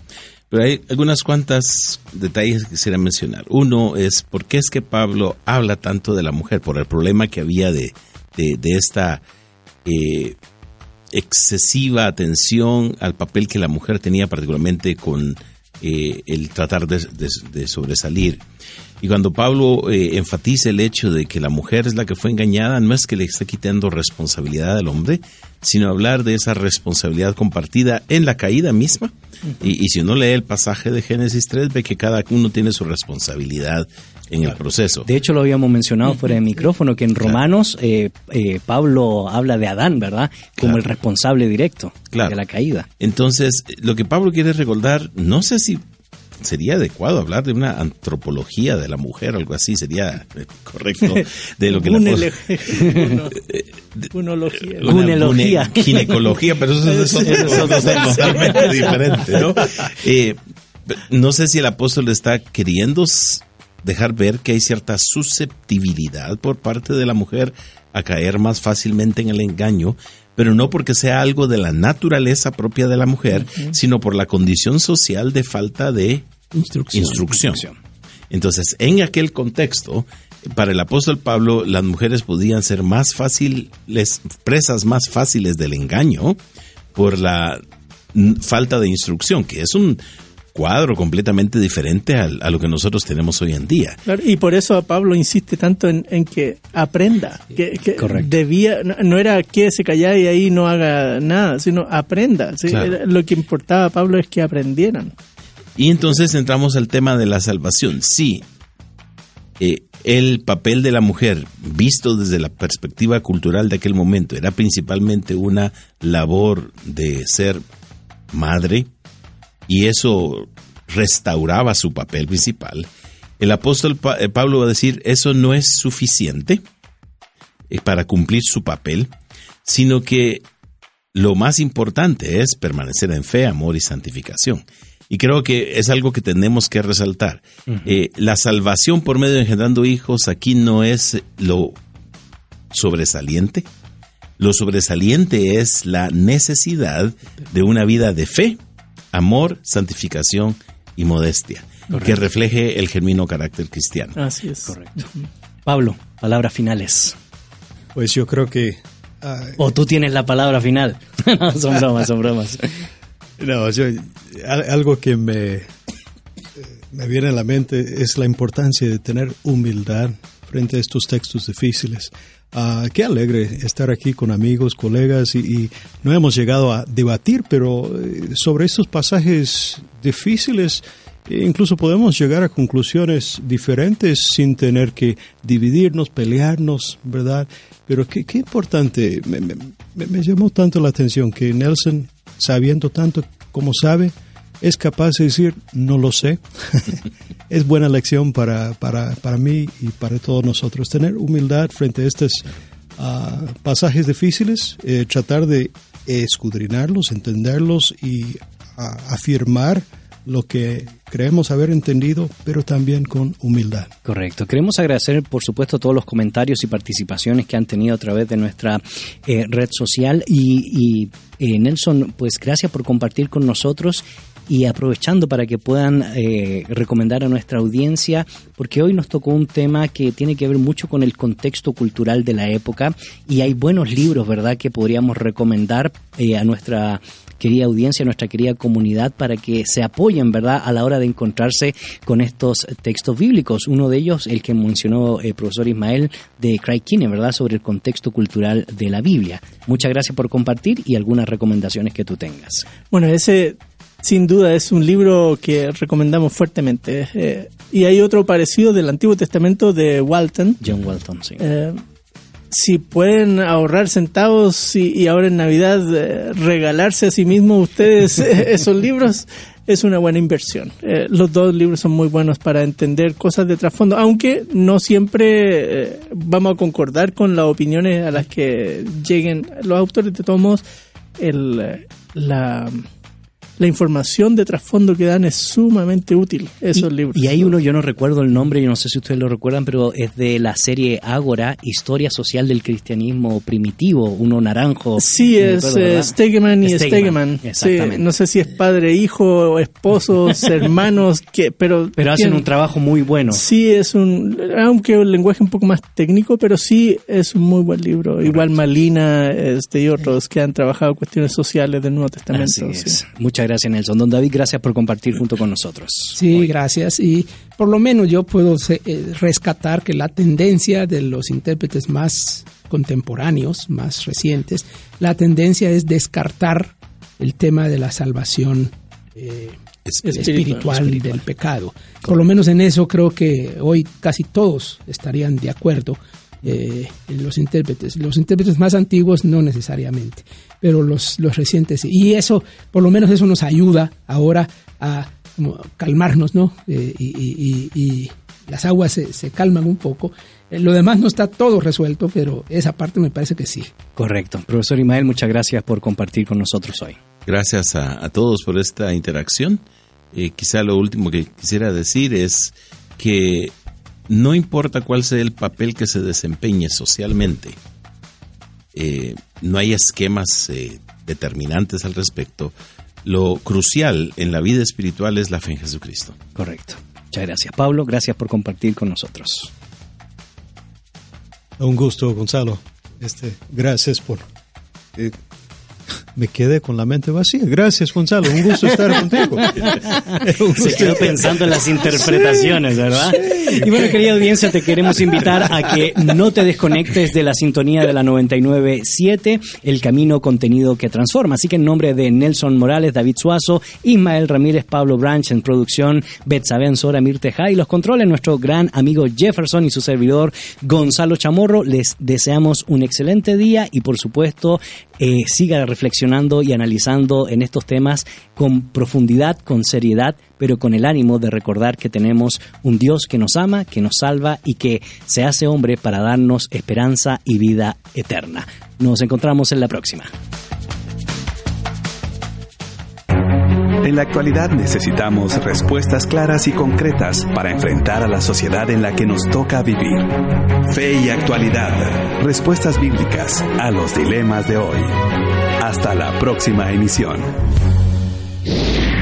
Speaker 3: Pero hay algunas cuantas detalles que quisiera mencionar. Uno es por qué es que Pablo habla tanto de la mujer, por el problema que había de, de, esta eh, excesiva atención al papel que la mujer tenía, particularmente con eh, el tratar de, sobresalir. Y cuando Pablo eh, enfatiza el hecho de que la mujer es la que fue engañada, no es que le esté quitando responsabilidad al hombre, sino hablar de esa responsabilidad compartida en la caída misma. y, si uno lee el pasaje de Génesis 3, ve que cada uno tiene su responsabilidad en el proceso.
Speaker 1: De hecho, lo habíamos mencionado fuera de micrófono, que en Romanos eh, eh, Pablo habla de Adán, ¿verdad? Como el responsable directo de la caída.
Speaker 3: Entonces, lo que Pablo quiere recordar, no sé si sería adecuado hablar de una antropología de la mujer, algo así, sería eh, correcto de lo que la
Speaker 1: Unología.
Speaker 3: Ginecología, pero eso, es totalmente diferente, ¿no? Eh, no sé si el apóstol está queriendo dejar ver que hay cierta susceptibilidad por parte de la mujer a caer más fácilmente en el engaño, pero no porque sea algo de la naturaleza propia de la mujer, sino por la condición social de falta de instrucción. Entonces, en aquel contexto, para el apóstol Pablo, las mujeres podían ser más fáciles, presas más fáciles del engaño por la falta de instrucción, que es un cuadro completamente diferente a, lo que nosotros tenemos hoy en día.
Speaker 5: y por eso Pablo insiste tanto en, que aprenda, que, debía, no, era que se callara y ahí no haga nada, sino aprenda. Lo que importaba a Pablo es que aprendieran.
Speaker 3: Y entonces entramos al tema de la salvación. Sí, eh, el papel de la mujer, visto desde la perspectiva cultural de aquel momento, era principalmente una labor de ser madre, y eso restauraba su papel principal. El apóstol eh, Pablo va a decir, eso no es suficiente eh, para cumplir su papel, sino que lo más importante es permanecer en fe, amor y santificación. Y creo que es algo que tenemos que resaltar. Eh, la salvación por medio de engendrando hijos aquí no es lo sobresaliente. Lo sobresaliente es la necesidad de una vida de fe, amor, santificación y modestia, que refleje el genuino carácter cristiano.
Speaker 5: Así es. Correcto.
Speaker 1: Pablo, palabras finales.
Speaker 2: Pues yo creo que...
Speaker 1: o tú tienes la palabra final. son bromas, son bromas.
Speaker 2: No, algo que me, me viene a la mente es la importancia de tener humildad frente a estos textos difíciles. Ah, qué alegre estar aquí con amigos, colegas y, no hemos llegado a debatir, pero eh, sobre estos pasajes difíciles eh, incluso podemos llegar a conclusiones diferentes sin tener que dividirnos, pelearnos, ¿verdad? Pero qué, qué importante, me, me llamó tanto la atención que Nelson, sabiendo tanto como sabe, es capaz de decir, no lo sé. es buena lección para, para, para, mí y para todos nosotros. Tener humildad frente a estos ah, pasajes difíciles, eh, tratar de escudrinarlos, entenderlos y ah, afirmar lo que creemos haber entendido, pero también con humildad.
Speaker 1: Correcto. Queremos agradecer, por supuesto, todos los comentarios y participaciones que han tenido a través de nuestra eh, red social. Y, eh, Nelson, pues gracias por compartir con nosotros y aprovechando para que puedan eh, recomendar a nuestra audiencia, porque hoy nos tocó un tema que tiene que ver mucho con el contexto cultural de la época y hay buenos libros, ¿verdad?, que podríamos recomendar a nuestra querida audiencia, nuestra querida comunidad, para que se apoyen, ¿verdad?, a la hora de encontrarse con estos textos bíblicos. Uno de ellos, el que mencionó el profesor Ismael de Craig Kinney, ¿verdad?, sobre el contexto cultural de la Biblia. Muchas gracias por compartir y algunas recomendaciones que tú tengas.
Speaker 5: Bueno, ese sin duda es un libro que recomendamos fuertemente. Eh, y hay otro parecido del Antiguo Testamento de Walton.
Speaker 1: John Walton, sí.
Speaker 5: Eh, si pueden ahorrar centavos y, ahora en Navidad eh, regalarse a sí mismos ustedes esos libros, es una buena inversión. Eh, los dos libros son muy buenos para entender cosas de trasfondo, aunque no siempre eh, vamos a concordar con las opiniones a las que lleguen los autores. De todos modos, el, la la información de trasfondo que dan es sumamente útil, esos libros.
Speaker 1: Y hay uno, yo no recuerdo el nombre, yo no sé si ustedes lo recuerdan, pero es de la serie Ágora, Historia Social del Cristianismo Primitivo, uno naranjo.
Speaker 5: Sí, es eh, Stegeman y Stegeman. Exactamente. no sé si es padre, hijo, esposos, hermanos, que, pero...
Speaker 1: Pero hacen un trabajo muy bueno.
Speaker 5: Sí, es un... Aunque un lenguaje un poco más técnico, pero sí es un muy buen libro. Igual Malina este, y otros que han trabajado cuestiones sociales del Nuevo Testamento.
Speaker 1: Muchas gracias, Nelson. Don David, gracias por compartir junto con nosotros.
Speaker 4: Sí, gracias. Y por lo menos yo puedo eh, rescatar que la tendencia de los intérpretes más contemporáneos, más recientes, la tendencia es descartar el tema de la salvación eh, espiritual, y del pecado. Por lo menos en eso creo que hoy casi todos estarían de acuerdo eh, los intérpretes. Los intérpretes más antiguos no necesariamente, pero los, los recientes. Y eso, por lo menos eso nos ayuda ahora a calmarnos, ¿no? Eh, y, las aguas se, calman un poco. Eh, lo demás no está todo resuelto, pero esa parte me parece que sí.
Speaker 1: Correcto. Profesor Imael, muchas gracias por compartir con nosotros hoy.
Speaker 3: Gracias a, todos por esta interacción. Eh, quizá lo último que quisiera decir es que no importa cuál sea el papel que se desempeñe socialmente, eh, no hay esquemas eh, determinantes al respecto. Lo crucial en la vida espiritual es la fe en Jesucristo.
Speaker 1: Correcto. Muchas gracias, Pablo. Gracias por compartir con nosotros.
Speaker 2: Un gusto, Gonzalo. Este, gracias por eh, me quedé con la mente vacía. Gracias, Gonzalo. Un gusto estar contigo.
Speaker 1: Se quedó pensando en las interpretaciones, ¿verdad? Y bueno, querida audiencia, te queremos invitar a que no te desconectes de la sintonía de la 99.7, el camino contenido que transforma. Así que en nombre de Nelson Morales, David Suazo, Ismael Ramírez, Pablo Branch en producción, Betsaben Sora, Mirte y los controles, nuestro gran amigo Jefferson y su servidor Gonzalo Chamorro, les deseamos un excelente día y por supuesto eh, siga y analizando en estos temas con profundidad, con seriedad, pero con el ánimo de recordar que tenemos un Dios que nos ama, que nos salva y que se hace hombre para darnos esperanza y vida eterna. Nos encontramos en la próxima.
Speaker 6: En la actualidad necesitamos respuestas claras y concretas para enfrentar a la sociedad en la que nos toca vivir. Fe y actualidad. Respuestas bíblicas a los dilemas de hoy. Hasta la próxima emisión.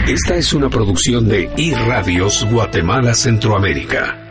Speaker 8: Esta es una producción de iRadios Guatemala Centroamérica.